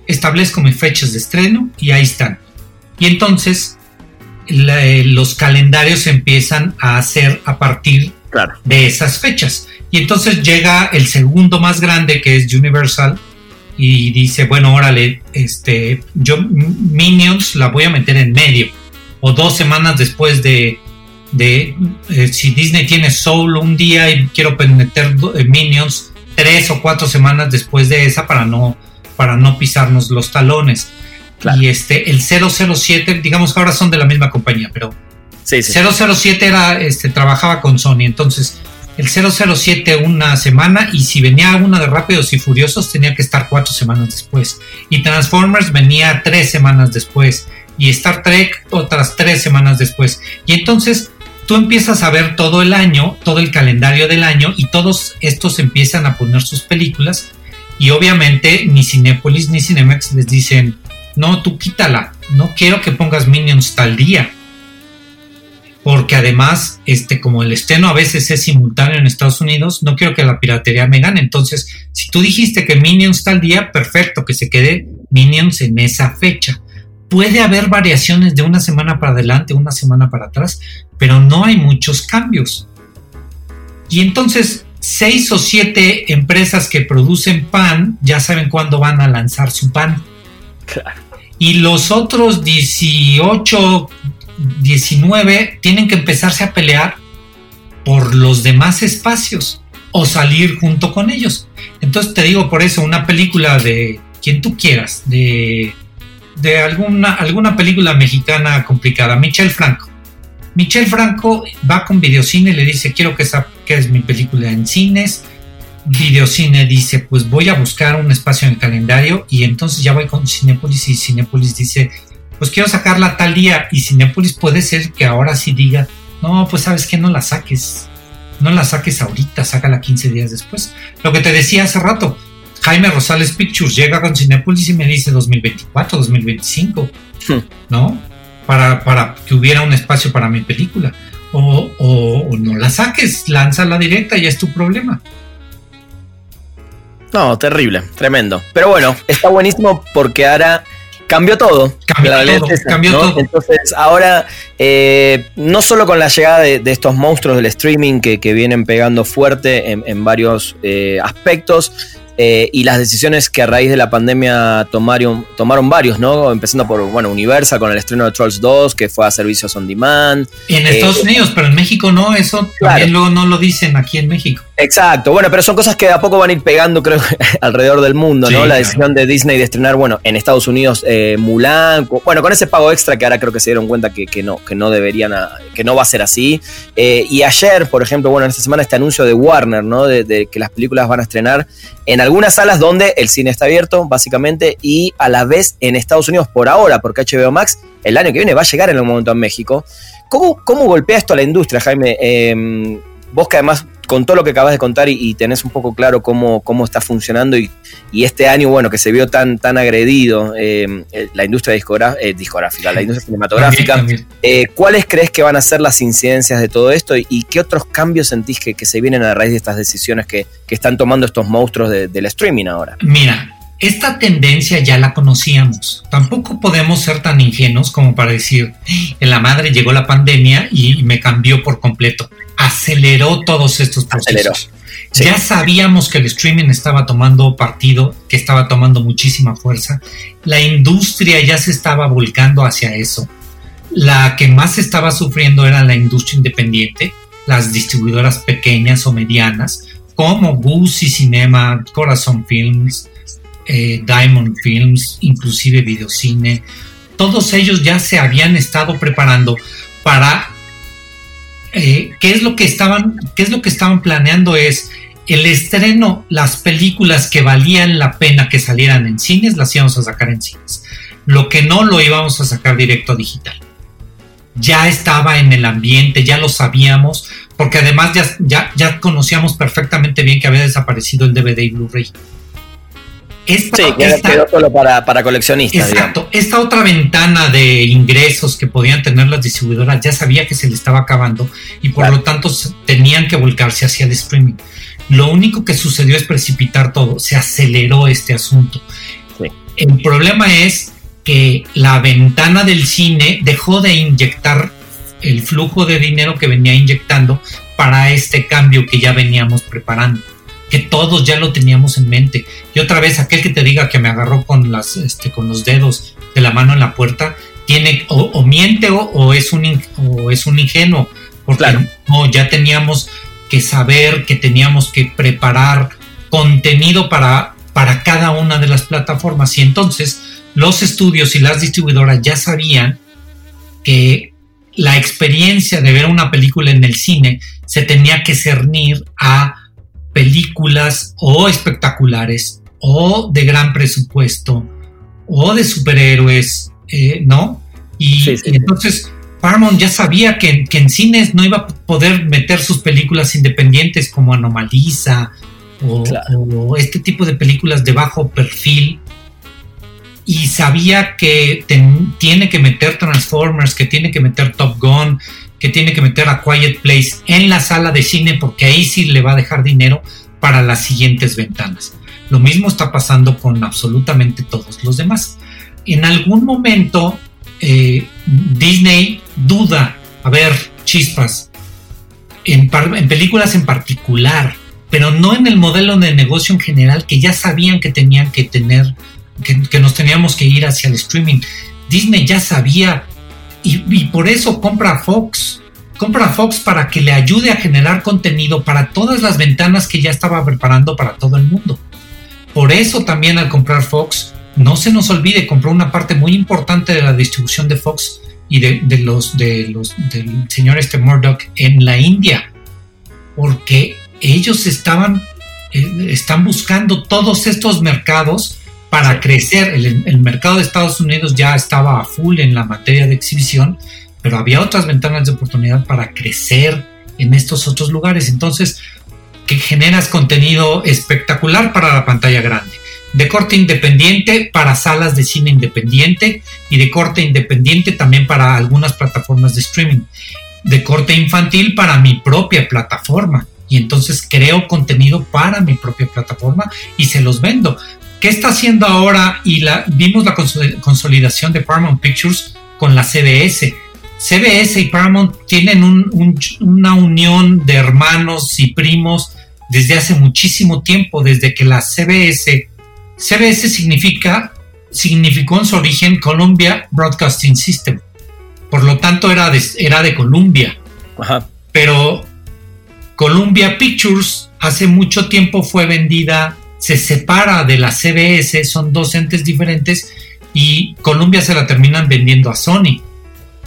Speaker 2: Establezco mis fechas de estreno y ahí están. Y entonces eh, los calendarios se empiezan a hacer a partir de esas fechas. Y entonces llega el segundo más grande que es Universal y dice, bueno, órale, este, yo Minions la voy a meter en medio o dos semanas después de, de eh, si Disney tiene solo un día y quiero meter eh, Minions, tres o cuatro semanas después de esa para no, para no pisarnos los talones. Y este, el 007, digamos que ahora son de la misma compañía, pero sí, 007 era, este, trabajaba con Sony, entonces el 007 una semana y si venía una de Rápidos y Furiosos tenía que estar cuatro semanas después. Y Transformers venía tres semanas después y Star Trek otras tres semanas después. Y entonces tú empiezas a ver todo el año, todo el calendario del año y todos estos empiezan a poner sus películas y obviamente ni Cinepolis ni Cinemax les dicen, no, tú quítala, no quiero que pongas Minions tal día. Porque además, este, como el estreno a veces es simultáneo en Estados Unidos, no quiero que la piratería me gane. Entonces, si tú dijiste que Minions tal día, perfecto, que se quede Minions en esa fecha puede haber variaciones de una semana para adelante, una semana para atrás, pero no hay muchos cambios. Y entonces, seis o siete empresas que producen pan ya saben cuándo van a lanzar su pan. Y los otros 18, 19 tienen que empezarse a pelear por los demás espacios o salir junto con ellos. Entonces te digo por eso, una película de quien tú quieras, de de alguna, alguna película mexicana complicada, Michel Franco. Michel Franco va con Videocine y le dice, quiero que, que es mi película en cines. Videocine dice, pues voy a buscar un espacio en el calendario y entonces ya voy con Cinepolis y Cinepolis dice, pues quiero sacarla tal día y Cinepolis puede ser que ahora sí diga, no, pues sabes que no la saques, no la saques ahorita, sácala 15 días después. Lo que te decía hace rato, Jaime Rosales Pictures llega con Cinepolis y me dice 2024, 2025, hmm. ¿no? Para, para, que hubiera un espacio para mi película. O, no la saques, lánzala directa, ya es tu problema.
Speaker 1: No, terrible, tremendo. Pero bueno, está buenísimo porque ahora cambió todo.
Speaker 2: Cambió todo, cambió todo.
Speaker 1: Entonces, ahora, eh, no solo con la llegada de, estos monstruos del streaming que, vienen pegando fuerte en, varios eh, aspectos, eh, y las decisiones que a raíz de la pandemia tomaron, tomaron varios, ¿no? Empezando por, bueno, Universal con el estreno de Trolls 2, que fue a servicios on demand.
Speaker 2: En Estados eh, Unidos, pero en México no, eso también luego no lo dicen aquí en México.
Speaker 1: Exacto, bueno, pero son cosas que de a poco van a ir pegando, creo, alrededor del mundo, ¿no? la decisión de Disney de estrenar, bueno, en Estados Unidos eh, Mulan, bueno, con ese pago extra que ahora creo que se dieron cuenta que, que no, que no deberían, que no va a ser así. y ayer, por ejemplo, bueno, en esta semana este anuncio de Warner, ¿no? De, de que las películas van a estrenar en algunas salas donde el cine está abierto, básicamente, y a la vez en Estados Unidos por ahora, porque HBO Max el año que viene va a llegar en algún momento a México. ¿Cómo, cómo golpea esto a la industria, Jaime? Em, vos que además con todo lo que acabas de contar y, tenés un poco claro cómo, cómo está funcionando y, este año, bueno, que se vio tan, tan agredido eh, la industria eh, discográfica, la industria cinematográfica, eh, ¿cuáles crees que van a ser las incidencias de todo esto y, qué otros cambios sentís que, se vienen a raíz de estas decisiones que, están tomando estos monstruos del streaming ahora?
Speaker 2: Mira, esta tendencia ya la conocíamos. Tampoco podemos ser tan ingenuos como para decir, en la madre llegó la pandemia y me cambió por completo aceleró todos estos procesos. Ya sabíamos que el streaming estaba tomando partido, que estaba tomando muchísima fuerza. La industria ya se estaba volcando hacia eso. La que más estaba sufriendo era la industria independiente, las distribuidoras pequeñas o medianas, como Guzzi Cinema, Corazon Films, eh, Diamond Films, inclusive Videocine. Todos ellos ya se habían estado preparando para eh, ¿qué es lo que estaban, qué es lo que estaban planeando? Es el estreno, las películas que valían la pena que salieran en cines, las íbamos a sacar en cines. Lo que no lo íbamos a sacar directo digital. Ya estaba en el ambiente, ya lo sabíamos, porque además ya, ya conocíamos perfectamente bien que había desaparecido el DVD y Blu-ray
Speaker 1: sí, quedó solo para, para coleccionistas.
Speaker 2: Exacto. Esta otra ventana de ingresos que podían tener las distribuidoras ya sabía que se le estaba acabando y por lo tanto tenían que volcarse hacia el streaming. Lo único que sucedió es precipitar todo, se aceleró este asunto. El problema es que la ventana del cine dejó de inyectar el flujo de dinero que venía inyectando para este cambio que ya veníamos preparando que todos ya lo teníamos en mente. Y otra vez, aquel que te diga que me agarró con, las, este, con los dedos de la mano en la puerta, tiene o, miente o, es un, o es un ingenuo, porque no, ya teníamos que saber que teníamos que preparar contenido para, para cada una de las plataformas. Y entonces los estudios y las distribuidoras ya sabían que la experiencia de ver una película en el cine se tenía que cernir a películas o espectaculares o de gran presupuesto o de superhéroes, eh, ¿no? Y, entonces Paramount ya sabía que, en cines no iba a poder meter sus películas independientes como Anomaliza o, este tipo de películas de bajo perfil. Y sabía que tiene que meter Transformers, que tiene que meter Top Gun, que tiene que meter a Quiet Place en la sala de cine porque ahí sí le va a dejar dinero para las siguientes ventanas. Lo mismo está pasando con absolutamente todos los demás. En algún momento eh, Disney duda, a ver, chispas, en, películas en particular, pero no en el modelo de negocio en general que ya sabían que tenían que tener, que nos teníamos que ir hacia el streaming. Disney ya sabía y, por eso compra Fox. Compra Fox para que le ayude a generar contenido para todas las ventanas que ya estaba preparando para todo el mundo. Por eso también al comprar Fox, no se nos olvide, compró una parte muy importante de la distribución de Fox y de, los, de los del señor este Murdoch en la India. Porque ellos estaban, eh, están buscando todos estos mercados para crecer. El, mercado de Estados Unidos ya estaba a full en la materia de exhibición, pero había otras ventanas de oportunidad para crecer en estos otros lugares. Entonces, que generas contenido espectacular para la pantalla grande, de corte independiente para salas de cine independiente y de corte independiente también para algunas plataformas de streaming, de corte infantil para mi propia plataforma. Y entonces creo contenido para mi propia plataforma y se los vendo. ¿Qué está haciendo ahora? Y la, vimos la consolidación de Paramount Pictures con la CBS. CBS y Paramount tienen una unión de hermanos y primos desde hace muchísimo tiempo, desde que la CBS, CBS significa, significó en su origen Columbia Broadcasting System. Por lo tanto, era de, era de Columbia. Pero Columbia Pictures hace mucho tiempo fue vendida se separa de la CBS, son dos entes diferentes y Columbia se la terminan vendiendo a Sony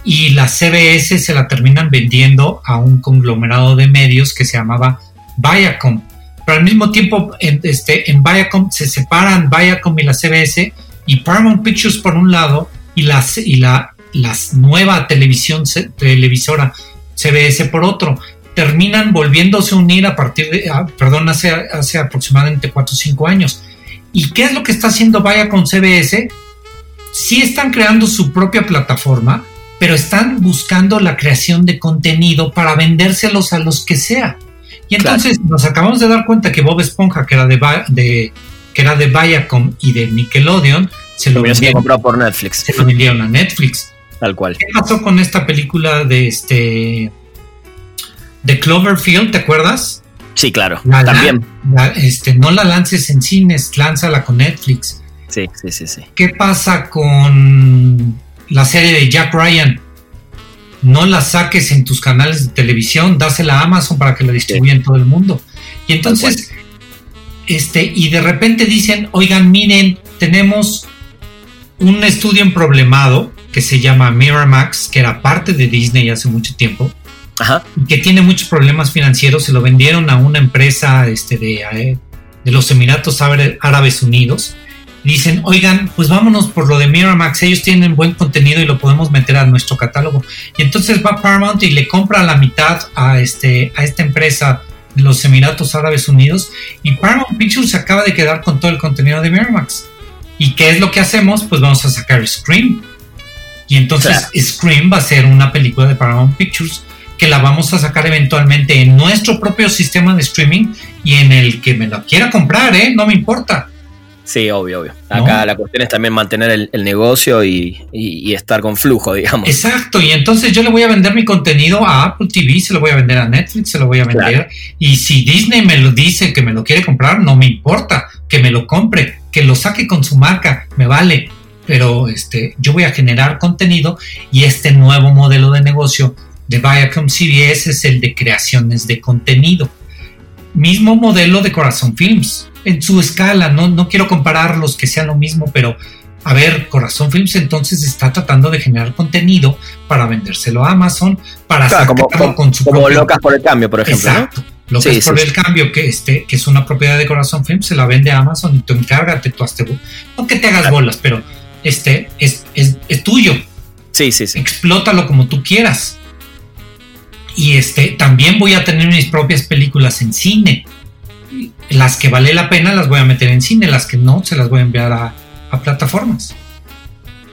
Speaker 2: y la CBS se la terminan vendiendo a un conglomerado de medios que se llamaba Viacom. Pero al mismo tiempo en, este, en Viacom se separan Viacom y la CBS y Paramount Pictures por un lado y, las, y la nueva televisión televisora CBS por otro terminan volviéndose a unir a partir de, ah, perdón, hace, hace aproximadamente 4 o 5 años. ¿Y qué es lo que está haciendo Vaya con CBS? Sí están creando su propia plataforma, pero están buscando la creación de contenido para vendérselos a los que sea. Y entonces nos acabamos de dar cuenta que Bob Esponja, que era de, de que era de Viacom y de Nickelodeon,
Speaker 1: se lo, vendieron por Netflix.
Speaker 2: Se lo vendieron a Netflix.
Speaker 1: Tal cual.
Speaker 2: ¿Qué pasó con esta película de este de Cloverfield, ¿te acuerdas?
Speaker 1: Sí, claro.
Speaker 2: También. este, no la lances en cines, lánzala con Netflix.
Speaker 1: Sí, sí, sí, sí.
Speaker 2: ¿Qué pasa con la serie de Jack Ryan? No la saques en tus canales de televisión, dásela a Amazon para que la distribuya en todo el mundo. Y entonces, este, y de repente dicen, oigan, miren, tenemos un estudio en problemado que se llama Miramax, que era parte de Disney hace mucho tiempo, que tiene muchos problemas financieros, se lo vendieron a una empresa este, de, eh, de los Emiratos Árabes Unidos. Dicen, oigan, pues vámonos por lo de Miramax, ellos tienen buen contenido y lo podemos meter a nuestro catálogo. Y entonces va Paramount y le compra la mitad a, este, a esta empresa de los Emiratos Árabes Unidos y Paramount Pictures se acaba de quedar con todo el contenido de Miramax. ¿Y qué es lo que hacemos? Pues vamos a sacar Scream. Y entonces Scream va a ser una película de Paramount Pictures que la vamos a sacar eventualmente en nuestro propio sistema de streaming y en el que me la quiera comprar, ¿eh? No me importa.
Speaker 1: Sí, obvio, obvio. Acá la cuestión es también mantener el, negocio y, estar con flujo, digamos.
Speaker 2: Exacto, y entonces yo le voy a vender mi contenido a Apple TV, se lo voy a vender a Netflix, se lo voy a vender. Y si Disney me lo dice que me lo quiere comprar, no me importa, que me lo compre, que lo saque con su marca, me vale. Pero este, yo voy a generar contenido y este nuevo modelo de negocio de Viacom CBS es el de creaciones de contenido. Mismo modelo de Corazón Films, en su escala, no, no quiero compararlos que sean lo mismo, pero a ver, Corazón Films entonces está tratando de generar contenido para vendérselo a Amazon, para
Speaker 1: claro, como, con su como Locas por el Cambio, por ejemplo. Exacto.
Speaker 2: Locas por el Cambio, que, este, que es una propiedad de Corazón Films, se la vende a Amazon y tú encárgate, tú hazte, no que te hagas bolas, pero este es, es, es tuyo.
Speaker 1: Sí, sí, sí.
Speaker 2: Explótalo como tú quieras. Y este, también voy a tener mis propias películas en cine. Las que vale la pena las voy a meter en cine, las que no se las voy a enviar a, plataformas.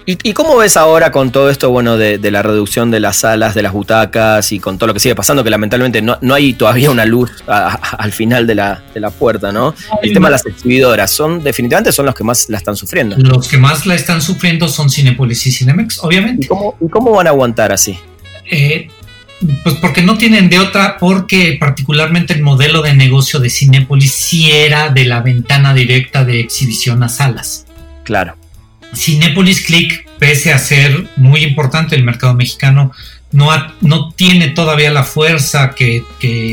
Speaker 1: ¿Y, cómo ves ahora con todo esto, bueno, de, la reducción de las salas, de las butacas y con todo lo que sigue pasando, que lamentablemente no, hay todavía una luz al final de la, puerta, ¿no? El tema de las exhibidoras, son definitivamente son los que más la están sufriendo.
Speaker 2: Los que más la están sufriendo son Cinepolis y Cinemex, obviamente.
Speaker 1: ¿Y cómo, y cómo van a aguantar así?
Speaker 2: Eh, pues porque no tienen de otra, porque particularmente el modelo de negocio de Cinépolis sí era de la ventana directa de exhibición a salas.
Speaker 1: Claro.
Speaker 2: Cinépolis Click, pese a ser muy importante el mercado mexicano, no, no tiene todavía la fuerza que,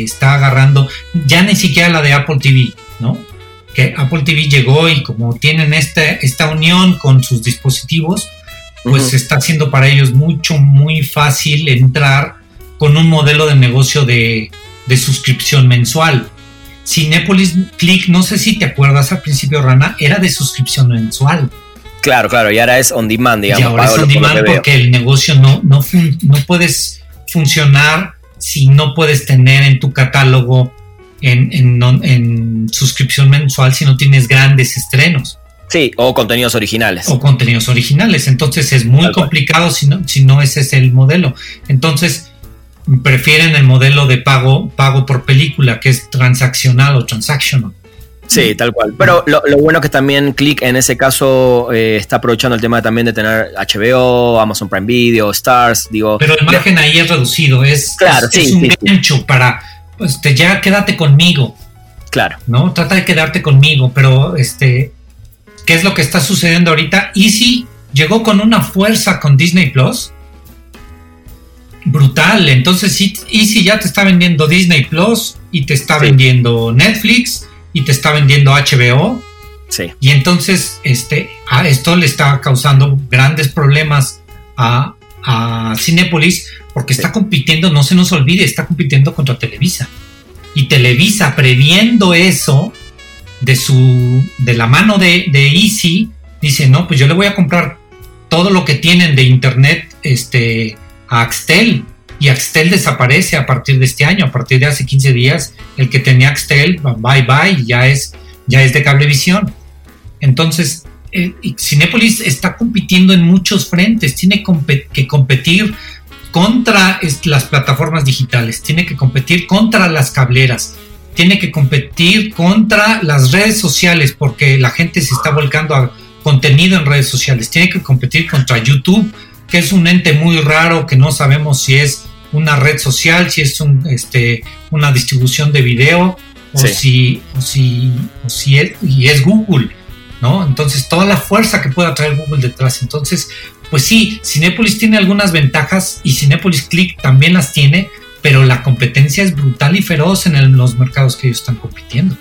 Speaker 2: está agarrando, ya ni siquiera la de Apple TV, ¿no? Que Apple TV llegó y como tienen esta, esta unión con sus dispositivos, pues está haciendo para ellos mucho, muy fácil entrar con un modelo de negocio de, suscripción mensual. Cinepolis Click, no sé si te acuerdas al principio, Rana, era de suscripción mensual.
Speaker 1: Claro, claro, y ahora es on demand, digamos.
Speaker 2: Y ahora es on demand porque el negocio no, no, no puedes funcionar si no puedes tener en tu catálogo en, en, suscripción mensual si no tienes grandes estrenos.
Speaker 1: Sí, o contenidos originales.
Speaker 2: O contenidos originales. Entonces es muy complicado si no, si no ese es el modelo. Entonces, prefieren el modelo de pago, pago por película, que es transaccional o transactional.
Speaker 1: Sí, tal cual. Pero lo, bueno que también Click en ese caso eh, está aprovechando el tema también de tener HBO, Amazon Prime Video, Stars, digo.
Speaker 2: Pero el margen ahí es reducido, es,
Speaker 1: claro,
Speaker 2: es, un gancho para, este, ya quédate conmigo.
Speaker 1: Claro.
Speaker 2: ¿No? Trata de quedarte conmigo, pero este, ¿qué es lo que está sucediendo ahorita? Easy llegó con una fuerza con Disney Plus brutal. Entonces, sí, Easy ya te está vendiendo Disney Plus y te está vendiendo Netflix y te está vendiendo HBO.
Speaker 1: Sí.
Speaker 2: Y entonces, este, a esto le está causando grandes problemas a, a Cinepolis porque está compitiendo, no se nos olvide, está compitiendo contra Televisa. Y Televisa, previendo eso de su de la mano de, de Easy, dice, no, pues yo le voy a comprar todo lo que tienen de internet, este, a Axtel y Axtel desaparece a partir de este año, a partir de hace 15 días, el que tenía Axtel, bye bye, ya es, ya es de cablevisión. Entonces, eh, Cinepolis está compitiendo en muchos frentes, tiene que competir contra las plataformas digitales, tiene que competir contra las cableras, tiene que competir contra las redes sociales, porque la gente se está volcando a contenido en redes sociales, tiene que competir contra YouTube, que es un ente muy raro que no sabemos si es una red social, si es un, este, una distribución de video, o si, o si, o si es, y es Google, ¿no? Entonces, toda la fuerza que pueda traer Google detrás. Entonces, pues sí, Cinepolis tiene algunas ventajas y Cinepolis Click también las tiene, pero la competencia es brutal y feroz en los mercados que ellos están compitiendo.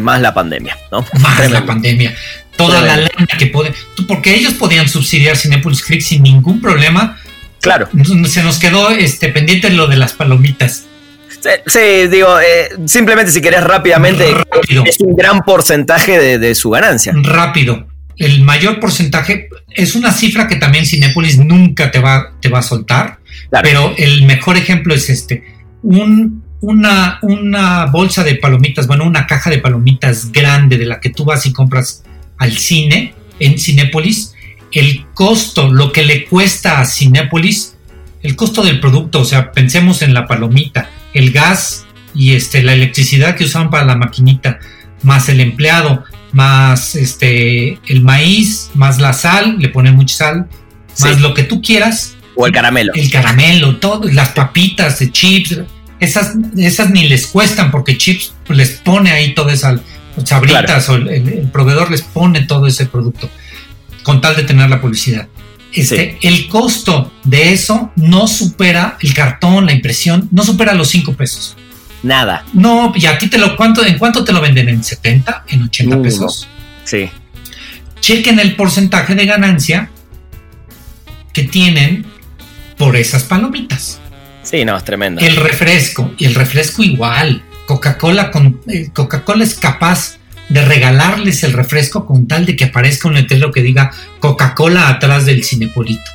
Speaker 1: más la pandemia, ¿no?
Speaker 2: Más la pandemia. Toda la lana que puede. Porque ellos podían subsidiar Cinepolis Click sin ningún problema.
Speaker 1: Claro.
Speaker 2: Se nos quedó este, pendiente lo de las palomitas.
Speaker 1: Sí, digo, eh, simplemente si querés rápidamente, es un gran porcentaje de, su ganancia.
Speaker 2: Rápido. El mayor porcentaje es una cifra que también Cinepolis nunca te va, te va a soltar, pero el mejor ejemplo es este. Un, una, una bolsa de palomitas, bueno, una caja de palomitas grande de la que tú vas y compras al cine en Cinepolis, el costo, lo que le cuesta a Cinepolis, el costo del producto, o sea, pensemos en la palomita, el gas y este, la electricidad que usaban para la maquinita, más el empleado, más este, el maíz, más la sal, le ponen mucha sal, más lo que tú quieras.
Speaker 1: O el caramelo.
Speaker 2: El caramelo, todo, las papitas de chips, esas, esas ni les cuestan porque chips les pone ahí toda esa sabritas o el, proveedor les pone todo ese producto con tal de tener la publicidad. Este, El costo de eso no supera el cartón, la impresión, no supera los 5 pesos.
Speaker 1: Nada.
Speaker 2: No, y a ti te lo, ¿cuánto, ¿en cuánto te lo venden? ¿En 70? ¿En 80 pesos?
Speaker 1: Sí.
Speaker 2: Chequen el porcentaje de ganancia que tienen por esas palomitas.
Speaker 1: Sí, no, es tremendo.
Speaker 2: El refresco, y el refresco igual. Coca-Cola con eh, Coca-Cola es capaz de regalarles el refresco con tal de que aparezca un letrero que diga Coca-Cola atrás del cinepolito.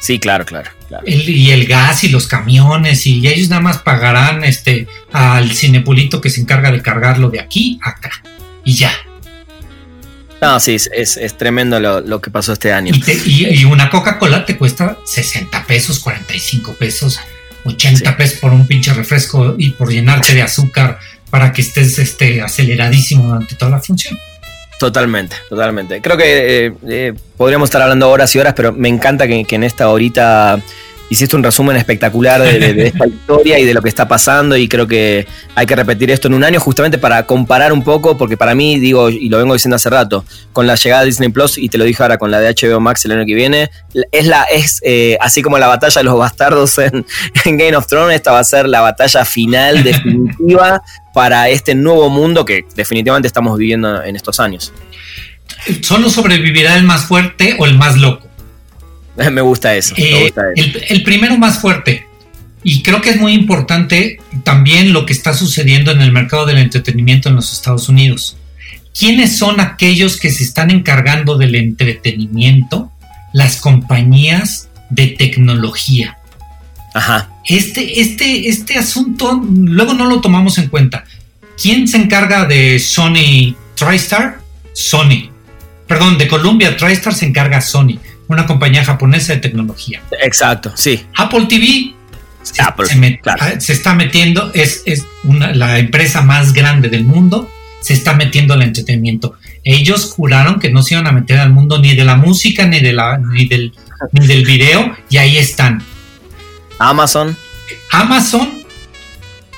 Speaker 1: Sí, claro, claro.
Speaker 2: y el gas y los camiones y ellos nada más pagarán este al cinepolito que se encarga de cargarlo de aquí a acá y ya.
Speaker 1: No, sí, es, tremendo lo, que pasó este año.
Speaker 2: Y, una Coca-Cola te cuesta 60 pesos, 45 pesos 80 pesos por un pinche refresco y por llenarte de azúcar para que estés este, aceleradísimo durante toda la función.
Speaker 1: Totalmente, totalmente. Creo que eh, eh, podríamos estar hablando horas y horas, pero me encanta que, que en esta horita hiciste un resumen espectacular de, esta historia y de lo que está pasando y creo que hay que repetir esto en un año justamente para comparar un poco, porque para mí, digo, y lo vengo diciendo hace rato, con la llegada de Disney Plus, y te lo dije ahora con la de HBO Max el año que viene, es la es eh, así como la batalla de los bastardos en, Game of Thrones, esta va a ser la batalla final definitiva para este nuevo mundo que definitivamente estamos viviendo en estos años.
Speaker 2: ¿Solo sobrevivirá el más fuerte o el más loco?
Speaker 1: me gusta eso.
Speaker 2: Eh, el, primero más fuerte. Y creo que es muy importante también lo que está sucediendo en el mercado del entretenimiento en los Estados Unidos. ¿Quiénes son aquellos que se están encargando del entretenimiento? Las compañías de tecnología.
Speaker 1: Ajá.
Speaker 2: Este, este, este asunto luego no lo tomamos en cuenta. ¿Quién se encarga de Sony TriStar? Sony. Perdón, de Columbia TriStar se encarga Sony una compañía japonesa de tecnología.
Speaker 1: Exacto, sí.
Speaker 2: Apple TV
Speaker 1: se, ah,
Speaker 2: está metiendo, es, la empresa más grande del mundo, se está metiendo al entretenimiento. Ellos juraron que no se iban a meter al mundo ni de la música, ni, de la, ni, del, ni del video, y ahí están.
Speaker 1: Amazon.
Speaker 2: Amazon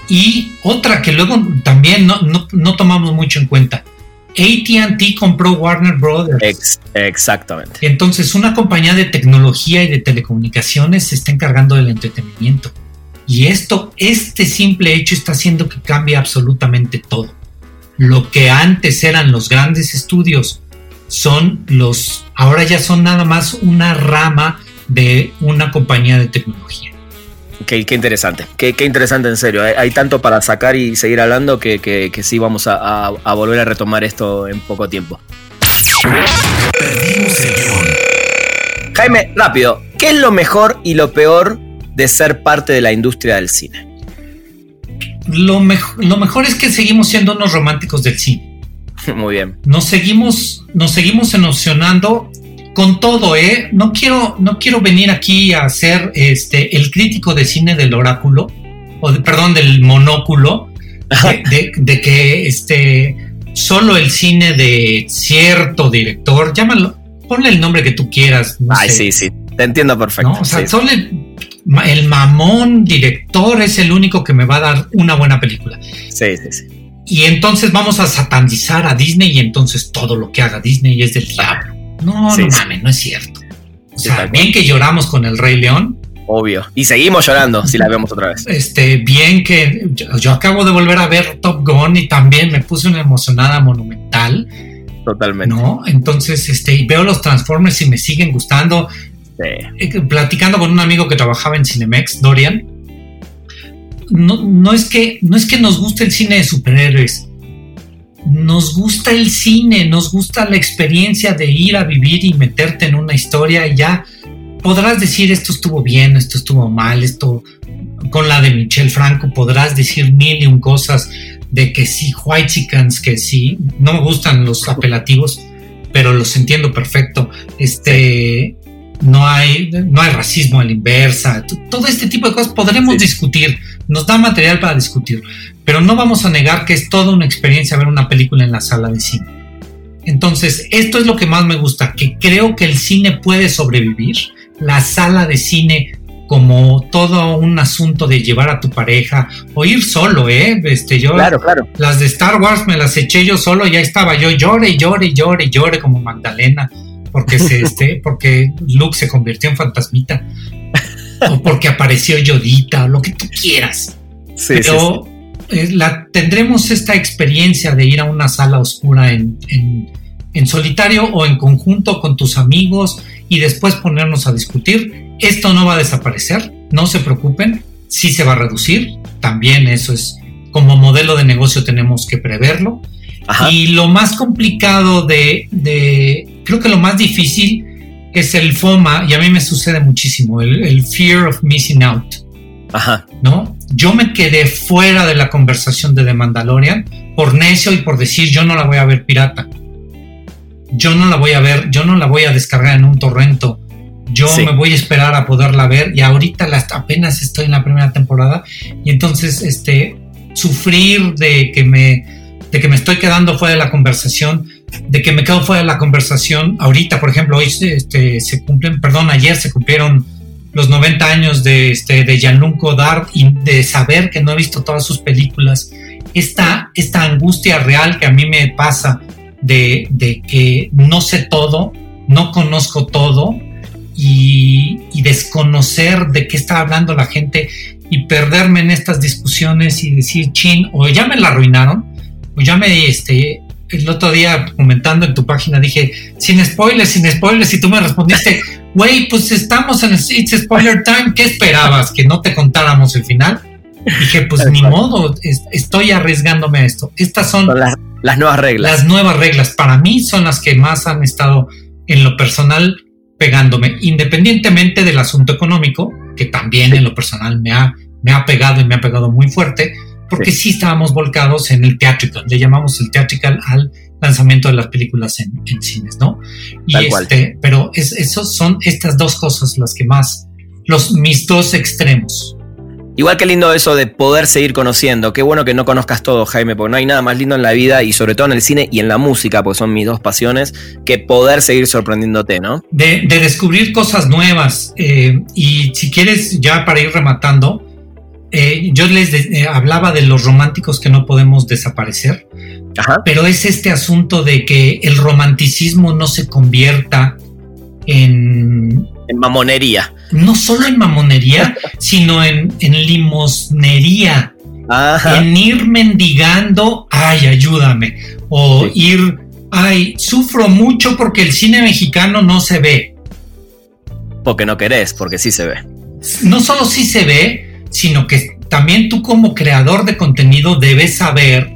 Speaker 2: y otra que luego también no, no tomamos mucho en cuenta, ATT compró Warner Brothers.
Speaker 1: exactamente.
Speaker 2: Entonces, una compañía de tecnología y de telecomunicaciones se está encargando del entretenimiento. Y esto, este simple hecho está haciendo que cambie absolutamente todo. Lo que antes eran los grandes estudios, son los, ahora ya son nada más una rama de una compañía de tecnología.
Speaker 1: Qué, interesante, qué, interesante en serio. Hay, tanto para sacar y seguir hablando que, sí vamos a, volver a retomar esto en poco tiempo. Jaime, rápido, ¿qué es lo mejor y lo peor de ser parte de la industria del cine?
Speaker 2: Lo, lo mejor es que seguimos siendo unos románticos del cine.
Speaker 1: Muy bien.
Speaker 2: Nos seguimos, nos seguimos emocionando con todo, ¿eh? No quiero, no quiero venir aquí a ser este, el crítico de cine del oráculo, o perdón, del monóculo, de, que este, solo el cine de cierto director, llámalo, ponle el nombre que tú quieras.
Speaker 1: Ay, sí, sí, te entiendo perfecto.
Speaker 2: O sea, solo el, el mamón director es el único que me va a dar una buena película.
Speaker 1: Sí, sí, sí.
Speaker 2: y entonces vamos a satanizar a Disney y entonces todo lo que haga Disney es del diablo. No, no mames, no es cierto. O sea, bien que lloramos con el Rey León.
Speaker 1: Obvio. Y seguimos llorando si la vemos otra vez.
Speaker 2: Este, bien que yo, acabo de volver a ver Top Gun y también me puse una emocionada monumental.
Speaker 1: Totalmente.
Speaker 2: ¿No? Entonces, este, veo los Transformers y me siguen gustando. Eh, platicando con un amigo que trabajaba en Cinemex, Dorian, no, no, es que, no es que nos guste el cine de superhéroes, nos gusta el cine, nos gusta la experiencia de ir a vivir y meterte en una historia y ya podrás decir esto estuvo bien, esto estuvo mal, esto con la de Michelle Franco podrás decir mil y un cosas de que sí, white chickens, que sí, no me gustan los apelativos, pero los entiendo perfecto. Este, no hay, no hay racismo a la inversa, todo este tipo de cosas podremos discutir, nos da material para discutir, pero no vamos a negar que es toda una experiencia ver una película en la sala de cine. Entonces, esto es lo que más me gusta, que creo que el cine puede sobrevivir, la sala de cine como todo un asunto de llevar a tu pareja o ir solo, ¿eh? Este, yo,
Speaker 1: claro, claro.
Speaker 2: Las de Star Wars me las eché yo solo, ya estaba yo llore, llore, llore, llore como Magdalena porque se este, porque Luke se convirtió en fantasmita o porque apareció Yodita o lo que tú quieras. Pero eh, la, tendremos esta experiencia de ir a una sala oscura en, en, solitario o en conjunto con tus amigos y después ponernos a discutir. Esto no va a desaparecer, no se preocupen, sí se va a reducir, también eso es como modelo de negocio tenemos que preverlo. Y lo más complicado de, creo que lo más difícil es el FOMA, y a mí me sucede muchísimo, el, fear of missing out.
Speaker 1: Ajá.
Speaker 2: ¿No? Yo me quedé fuera de la conversación de The Mandalorian por necio y por decir yo no la voy a ver pirata. Yo no la voy a ver, yo no la voy a descargar en un torrento. Yo me voy a esperar a poderla ver y ahorita apenas estoy en la primera temporada y entonces este sufrir de que me de que me estoy quedando fuera de la conversación, de que me quedo fuera de la conversación. Ahorita, por ejemplo, hoy este, se cumplen, perdón, ayer se cumplieron los 90 años de, este, de Jean-Luc Godard y de saber que no he visto todas sus películas. Esta, esta angustia real que a mí me pasa de, de que no sé todo, no conozco todo y, y, desconocer de qué está hablando la gente y perderme en estas discusiones y decir, chin, o ya me la arruinaron, pues ya me, este, el otro día comentando en tu página dije, sin spoilers, sin spoilers, y tú me respondiste, güey, pues estamos en It's Spoiler Time, ¿qué esperabas? ¿Que no te contáramos el final? Dije, pues ni modo, estoy arriesgándome a esto. Estas son,
Speaker 1: las, nuevas reglas.
Speaker 2: Las nuevas reglas, para mí son las que más han estado en lo personal pegándome, independientemente del asunto económico, que también en lo personal me ha, me ha pegado y me ha pegado muy fuerte porque sí. estábamos volcados en el theatrical, le llamamos el theatrical al lanzamiento de las películas en, cines, ¿no? Y este, pero es, esos son estas dos cosas las que más, los mis dos extremos.
Speaker 1: Igual que lindo eso de poder seguir conociendo. Qué bueno que no conozcas todo, Jaime, porque no hay nada más lindo en la vida y sobre todo en el cine y en la música, porque son mis dos pasiones, que poder seguir sorprendiéndote, ¿no?
Speaker 2: De, descubrir cosas nuevas. Eh, y si quieres, ya para ir rematando, eh, yo les eh, hablaba de los románticos que no podemos desaparecer, pero es este asunto de que el romanticismo no se convierta en...
Speaker 1: En mamonería.
Speaker 2: No solo en mamonería, sino en, en limosnería. En ir mendigando, ay, ayúdame. O ir, ay, sufro mucho porque el cine mexicano no se ve.
Speaker 1: Porque no querés, porque sí se ve.
Speaker 2: No solo sí se ve, sino que también tú como creador de contenido debes saber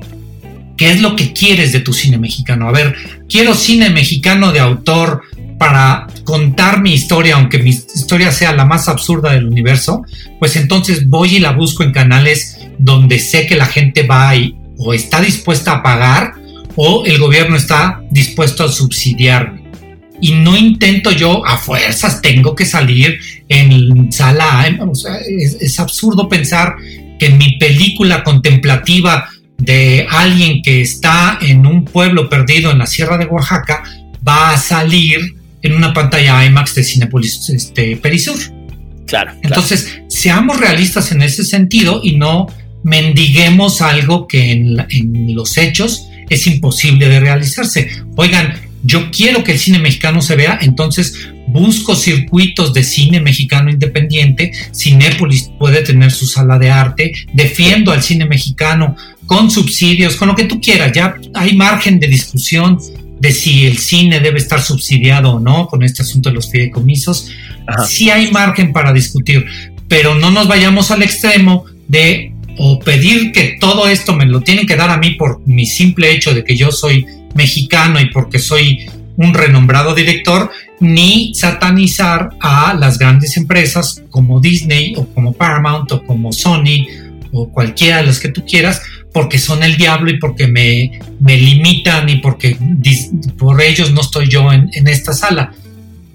Speaker 2: qué es lo que quieres de tu cine mexicano. A ver, quiero cine mexicano de autor para contar mi historia, aunque mi historia sea la más absurda del universo, pues entonces voy y la busco en canales donde sé que la gente va y, o está dispuesta a pagar o el gobierno está dispuesto a subsidiarme y no intento yo a fuerzas, tengo que salir en sala O sea, es, absurdo pensar que mi película contemplativa de alguien que está en un pueblo perdido en la Sierra de Oaxaca va a salir en una pantalla IMAX de Cinepolis este, Perisur.
Speaker 1: Claro.
Speaker 2: Entonces, seamos realistas en ese sentido y no mendiguemos algo que en, los hechos es imposible de realizarse. Oigan, yo quiero que el cine mexicano se vea, entonces busco circuitos de cine mexicano independiente, Cinépolis puede tener su sala de arte, defiendo al cine mexicano con subsidios, con lo que tú quieras, ya hay margen de discusión de si el cine debe estar subsidiado o no con este asunto de los fideicomisos, sí hay margen para discutir, pero no nos vayamos al extremo de o pedir que todo esto me lo tienen que dar a mí por mi simple hecho de que yo soy mexicano y porque soy un renombrado director, ni satanizar a las grandes empresas como Disney o como Paramount o como Sony o cualquiera de las que tú quieras, porque son el diablo y porque me, me limitan y porque por ellos no estoy yo en, esta sala.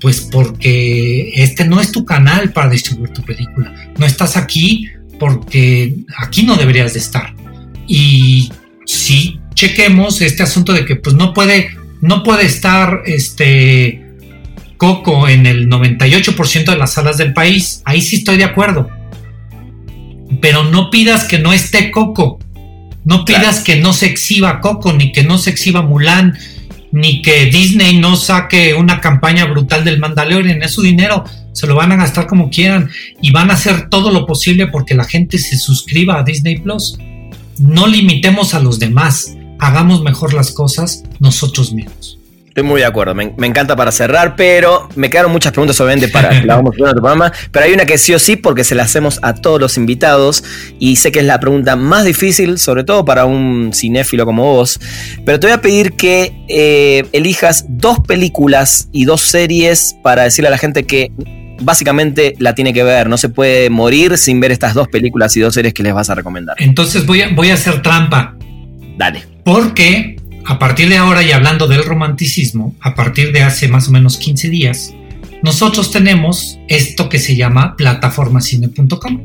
Speaker 2: Pues porque este no es tu canal para distribuir tu película. No estás aquí porque aquí no deberías de estar. Y si chequemos este asunto de que pues no puede, no puede estar este Coco en el 98% de las salas del país. Ahí sí estoy de acuerdo. Pero no pidas que no esté Coco. No pidas que no se exhiba Coco, ni que no se exhiba Mulan, ni que Disney no saque una campaña brutal del Mandalorian. Es su dinero se lo van a gastar como quieran y van a hacer todo lo posible porque la gente se suscriba a Disney Plus. No limitemos a los demás, hagamos mejor las cosas nosotros mismos.
Speaker 1: Estoy muy de acuerdo, me, encanta para cerrar, pero me quedaron muchas preguntas obviamente para que la vamos a en otro programa, pero hay una que sí o sí porque se la hacemos a todos los invitados y sé que es la pregunta más difícil, sobre todo para un cinéfilo como vos, pero te voy a pedir que eh, elijas dos películas y dos series para decirle a la gente que básicamente la tiene que ver. No se puede morir sin ver estas dos películas y dos series que les vas a recomendar.
Speaker 2: Entonces voy a, voy a hacer trampa.
Speaker 1: Dale.
Speaker 2: Porque a partir de ahora y hablando del romanticismo, a partir de hace más o menos 15 días, nosotros tenemos esto que se llama plataformacine.com.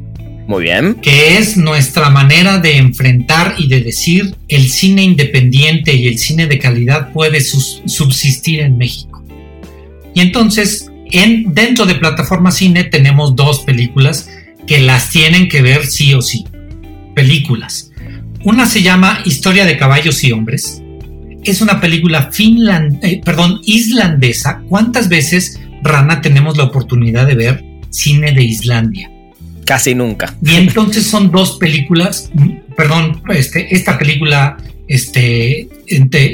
Speaker 1: Muy bien.
Speaker 2: Que es nuestra manera de enfrentar y de decir el cine independiente y el cine de calidad puede subsistir en México. Y entonces dentro de plataforma cine tenemos dos películas que las tienen que ver sí o sí. Películas. Una se llama Historia de caballos y hombres. Es una película finland, eh, perdón, islandesa. ¿Cuántas veces, Rana, tenemos la oportunidad de ver cine de Islandia?
Speaker 1: Casi nunca.
Speaker 2: Y entonces son dos películas, perdón, este, esta película, este,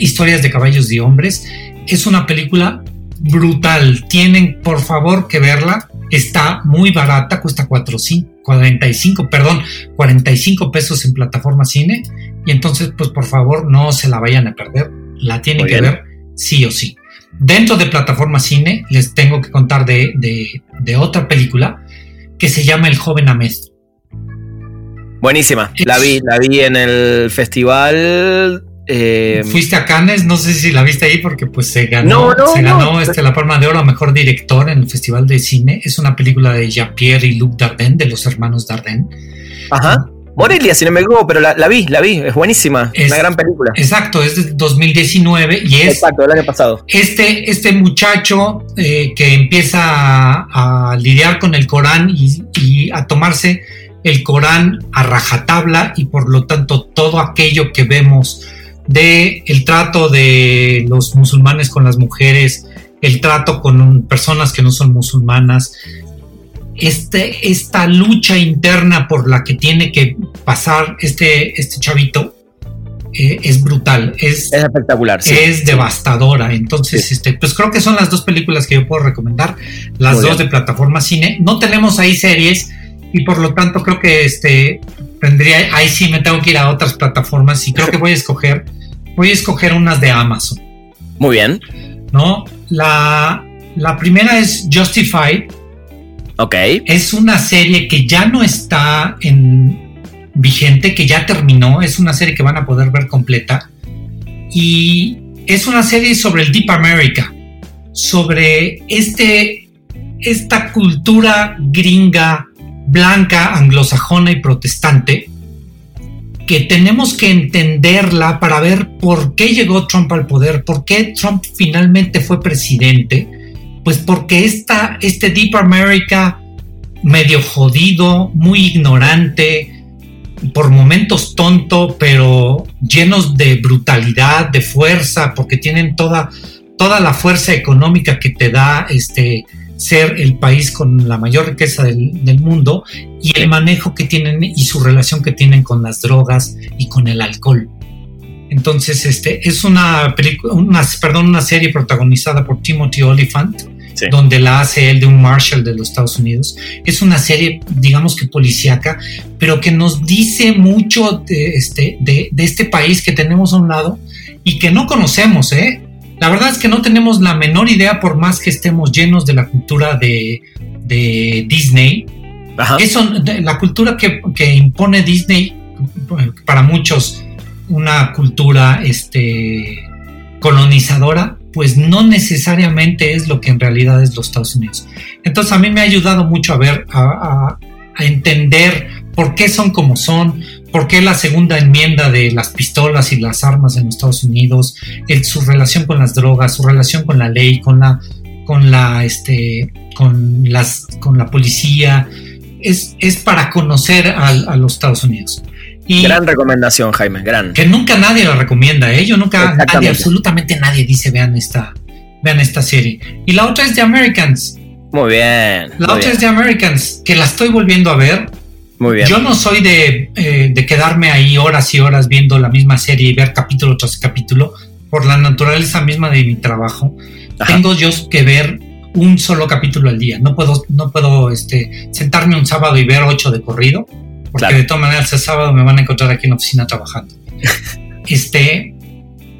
Speaker 2: Historias de caballos y hombres, es una película brutal. Tienen por favor que verla. Está muy barata, cuesta 45, perdón, 45 pesos en plataforma cine. Y entonces, pues por favor, no se la vayan a perder. La tienen que ver sí o sí. Dentro de plataforma cine, les tengo que contar de, de, otra película que se llama El joven Ahmed.
Speaker 1: Buenísima. La vi, la vi en el festival
Speaker 2: eh, Fuiste a Cannes, no sé si la viste ahí porque pues se ganó, se ganó este, la Palma de Oro a Mejor Director en el Festival de Cine. Es una película de Jean-Pierre y Luc Dardenne, de los hermanos Dardenne.
Speaker 1: Ajá. Morelia, si no me equivoco, pero la, vi, la vi, es buenísima, es, una gran película.
Speaker 2: Exacto, es de 2019 y es...
Speaker 1: Exacto, el año pasado.
Speaker 2: Este, este muchacho eh, que empieza a, lidiar con el Corán y, y a tomarse el Corán a rajatabla y por lo tanto todo aquello que vemos de el trato de los musulmanes con las mujeres, el trato con personas que no son musulmanas, este, esta lucha interna por la que tiene que pasar este, este chavito eh, es brutal, es,
Speaker 1: espectacular,
Speaker 2: es devastadora. Entonces, este, pues creo que son las dos películas que yo puedo recomendar, las dos de plataforma cine. No tenemos ahí series y por lo tanto creo que este tendría, ahí sí me tengo que ir a otras plataformas y creo que voy a escoger voy a escoger unas de Amazon.
Speaker 1: Muy bien.
Speaker 2: ¿No? La, la primera es Justified.
Speaker 1: Ok.
Speaker 2: Es una serie que ya no está en vigente, que ya terminó. Es una serie que van a poder ver completa. Y es una serie sobre el Deep America. Sobre este, esta cultura gringa, blanca, anglosajona y protestante que tenemos que entenderla para ver por qué llegó Trump al poder, por qué Trump finalmente fue presidente, pues porque esta, este Deep America medio jodido, muy ignorante, por momentos tonto, pero llenos de brutalidad, de fuerza, porque tienen toda, toda la fuerza económica que te da este ser el país con la mayor riqueza del, del, mundo y el manejo que tienen y su relación que tienen con las drogas y con el alcohol. Entonces, este es una película, una, perdón, una serie protagonizada por Timothy Oliphant, sí. donde la hace él de un Marshall de los Estados Unidos. Es una serie, digamos que policíaca, pero que nos dice mucho de este, de, de este país que tenemos a un lado y que no conocemos, ¿eh? La verdad es que no tenemos la menor idea, por más que estemos llenos de la cultura de, de Disney. Ajá. Eso, la cultura que, que impone Disney para muchos una cultura este, colonizadora, pues no necesariamente es lo que en realidad es los Estados Unidos. Entonces a mí me ha ayudado mucho a ver, a, a, a entender por qué son como son, por qué la segunda enmienda de las pistolas y las armas en Estados Unidos, el, su relación con las drogas, su relación con la ley, con la, con la, este, con las, con la policía, es, es para conocer a, a los Estados Unidos.
Speaker 1: Y gran recomendación, Jaime, gran.
Speaker 2: Que nunca nadie la recomienda, ¿eh? Yo nunca, nadie, absolutamente nadie dice vean esta, vean esta serie. Y la otra es The Americans.
Speaker 1: Muy bien.
Speaker 2: La
Speaker 1: muy
Speaker 2: otra
Speaker 1: bien.
Speaker 2: es The Americans, que la estoy volviendo a ver.
Speaker 1: Muy bien.
Speaker 2: Yo no soy de, eh, de quedarme ahí horas y horas viendo la misma serie y ver capítulo tras capítulo, por la naturaleza misma de mi trabajo. Ajá. Tengo yo que ver un solo capítulo al día. No puedo, no puedo este, sentarme un sábado y ver ocho de corrido porque claro. de todas maneras el sábado me van a encontrar aquí en la oficina trabajando. este,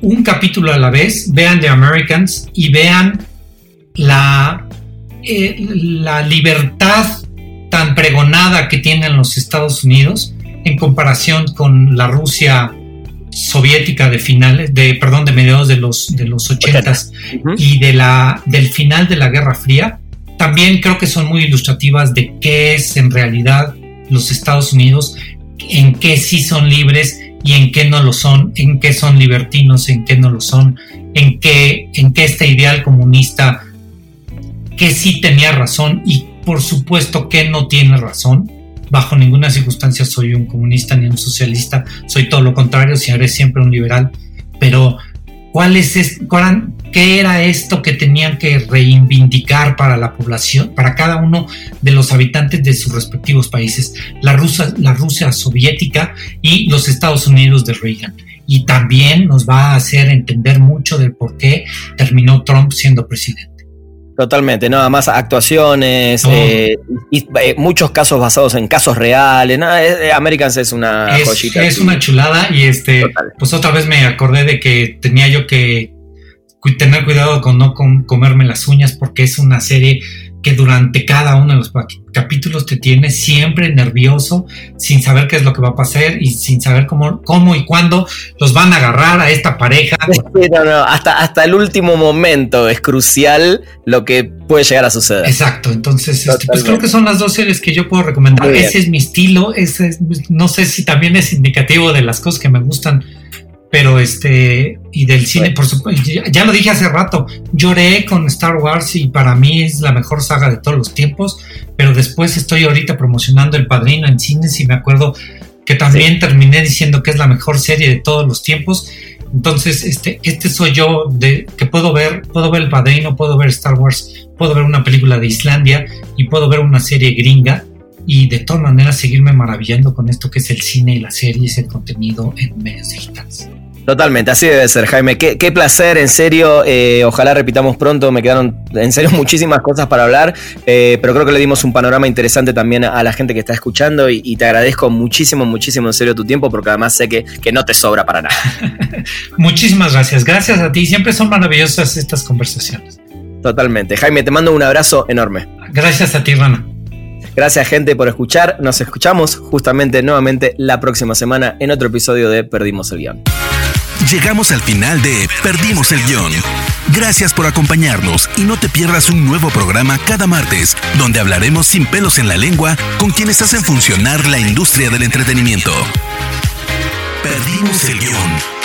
Speaker 2: un capítulo a la vez, vean The Americans y vean la, eh, la libertad tan pregonada que tienen los Estados Unidos en comparación con la Rusia soviética de finales, de, perdón, de mediados de los, de los 80 uh -huh. y de la, del final de la Guerra Fría, también creo que son muy ilustrativas de qué es en realidad los Estados Unidos, en qué sí son libres y en qué no lo son, en qué son libertinos, en qué no lo son, en qué, en qué este ideal comunista, que sí tenía razón y por supuesto que no tiene razón. Bajo ninguna circunstancia soy un comunista ni un socialista, soy todo lo contrario, seré siempre un liberal, pero ¿cuál es qué era esto que tenían que reivindicar para la población, para cada uno de los habitantes de sus respectivos países, la Rusia, la Rusia soviética y los Estados Unidos de Reagan. Y también nos va a hacer entender mucho del por qué terminó Trump siendo presidente.
Speaker 1: Totalmente, nada más actuaciones oh. eh, y eh, muchos casos basados en casos reales. Nada, eh, Americans es una
Speaker 2: es,
Speaker 1: joyita.
Speaker 2: Es una chulada y este, Total. pues otra vez me acordé de que tenía yo que tener cuidado con no com comerme las uñas porque es una serie que durante cada uno de los capítulos te tiene siempre nervioso, sin saber qué es lo que va a pasar y sin saber cómo, cómo y cuándo los van a agarrar a esta pareja.
Speaker 1: No, no, hasta, hasta el último momento es crucial lo que puede llegar a suceder.
Speaker 2: Exacto, entonces este, pues creo que son las dos series que yo puedo recomendar. Ese es mi estilo, ese es, no sé si también es indicativo de las cosas que me gustan pero este y del cine por supuesto ya, ya, lo dije hace rato lloré con Star Wars y para mí es la mejor saga de todos los tiempos pero después estoy ahorita promocionando El Padrino en cines y me acuerdo que también sí. terminé diciendo que es la mejor serie de todos los tiempos. Entonces este este soy yo de que puedo ver puedo ver El Padrino puedo ver Star Wars puedo ver una película de Islandia y puedo ver una serie gringa y de todas maneras seguirme maravillando con esto que es el cine y las series, el contenido en medios digitales.
Speaker 1: Totalmente, así debe ser, Jaime. Qué, qué placer, en serio. Eh, ojalá repitamos pronto. Me quedaron, en serio, muchísimas cosas para hablar. Eh, pero creo que le dimos un panorama interesante también a la gente que está escuchando. Y, y, te agradezco muchísimo, muchísimo, en serio, tu tiempo, porque además sé que, que no te sobra para nada.
Speaker 2: Muchísimas gracias. Gracias a ti. Siempre son maravillosas estas conversaciones.
Speaker 1: Totalmente. Jaime, te mando un abrazo enorme.
Speaker 2: Gracias a ti, Rana.
Speaker 1: Gracias gente por escuchar. Nos escuchamos justamente nuevamente la próxima semana en otro episodio de Perdimos el Guión.
Speaker 3: Llegamos al final de Perdimos el Guión. Gracias por acompañarnos y no te pierdas un nuevo programa cada martes, donde hablaremos sin pelos en la lengua con quienes hacen funcionar la industria del entretenimiento. Perdimos el Guión.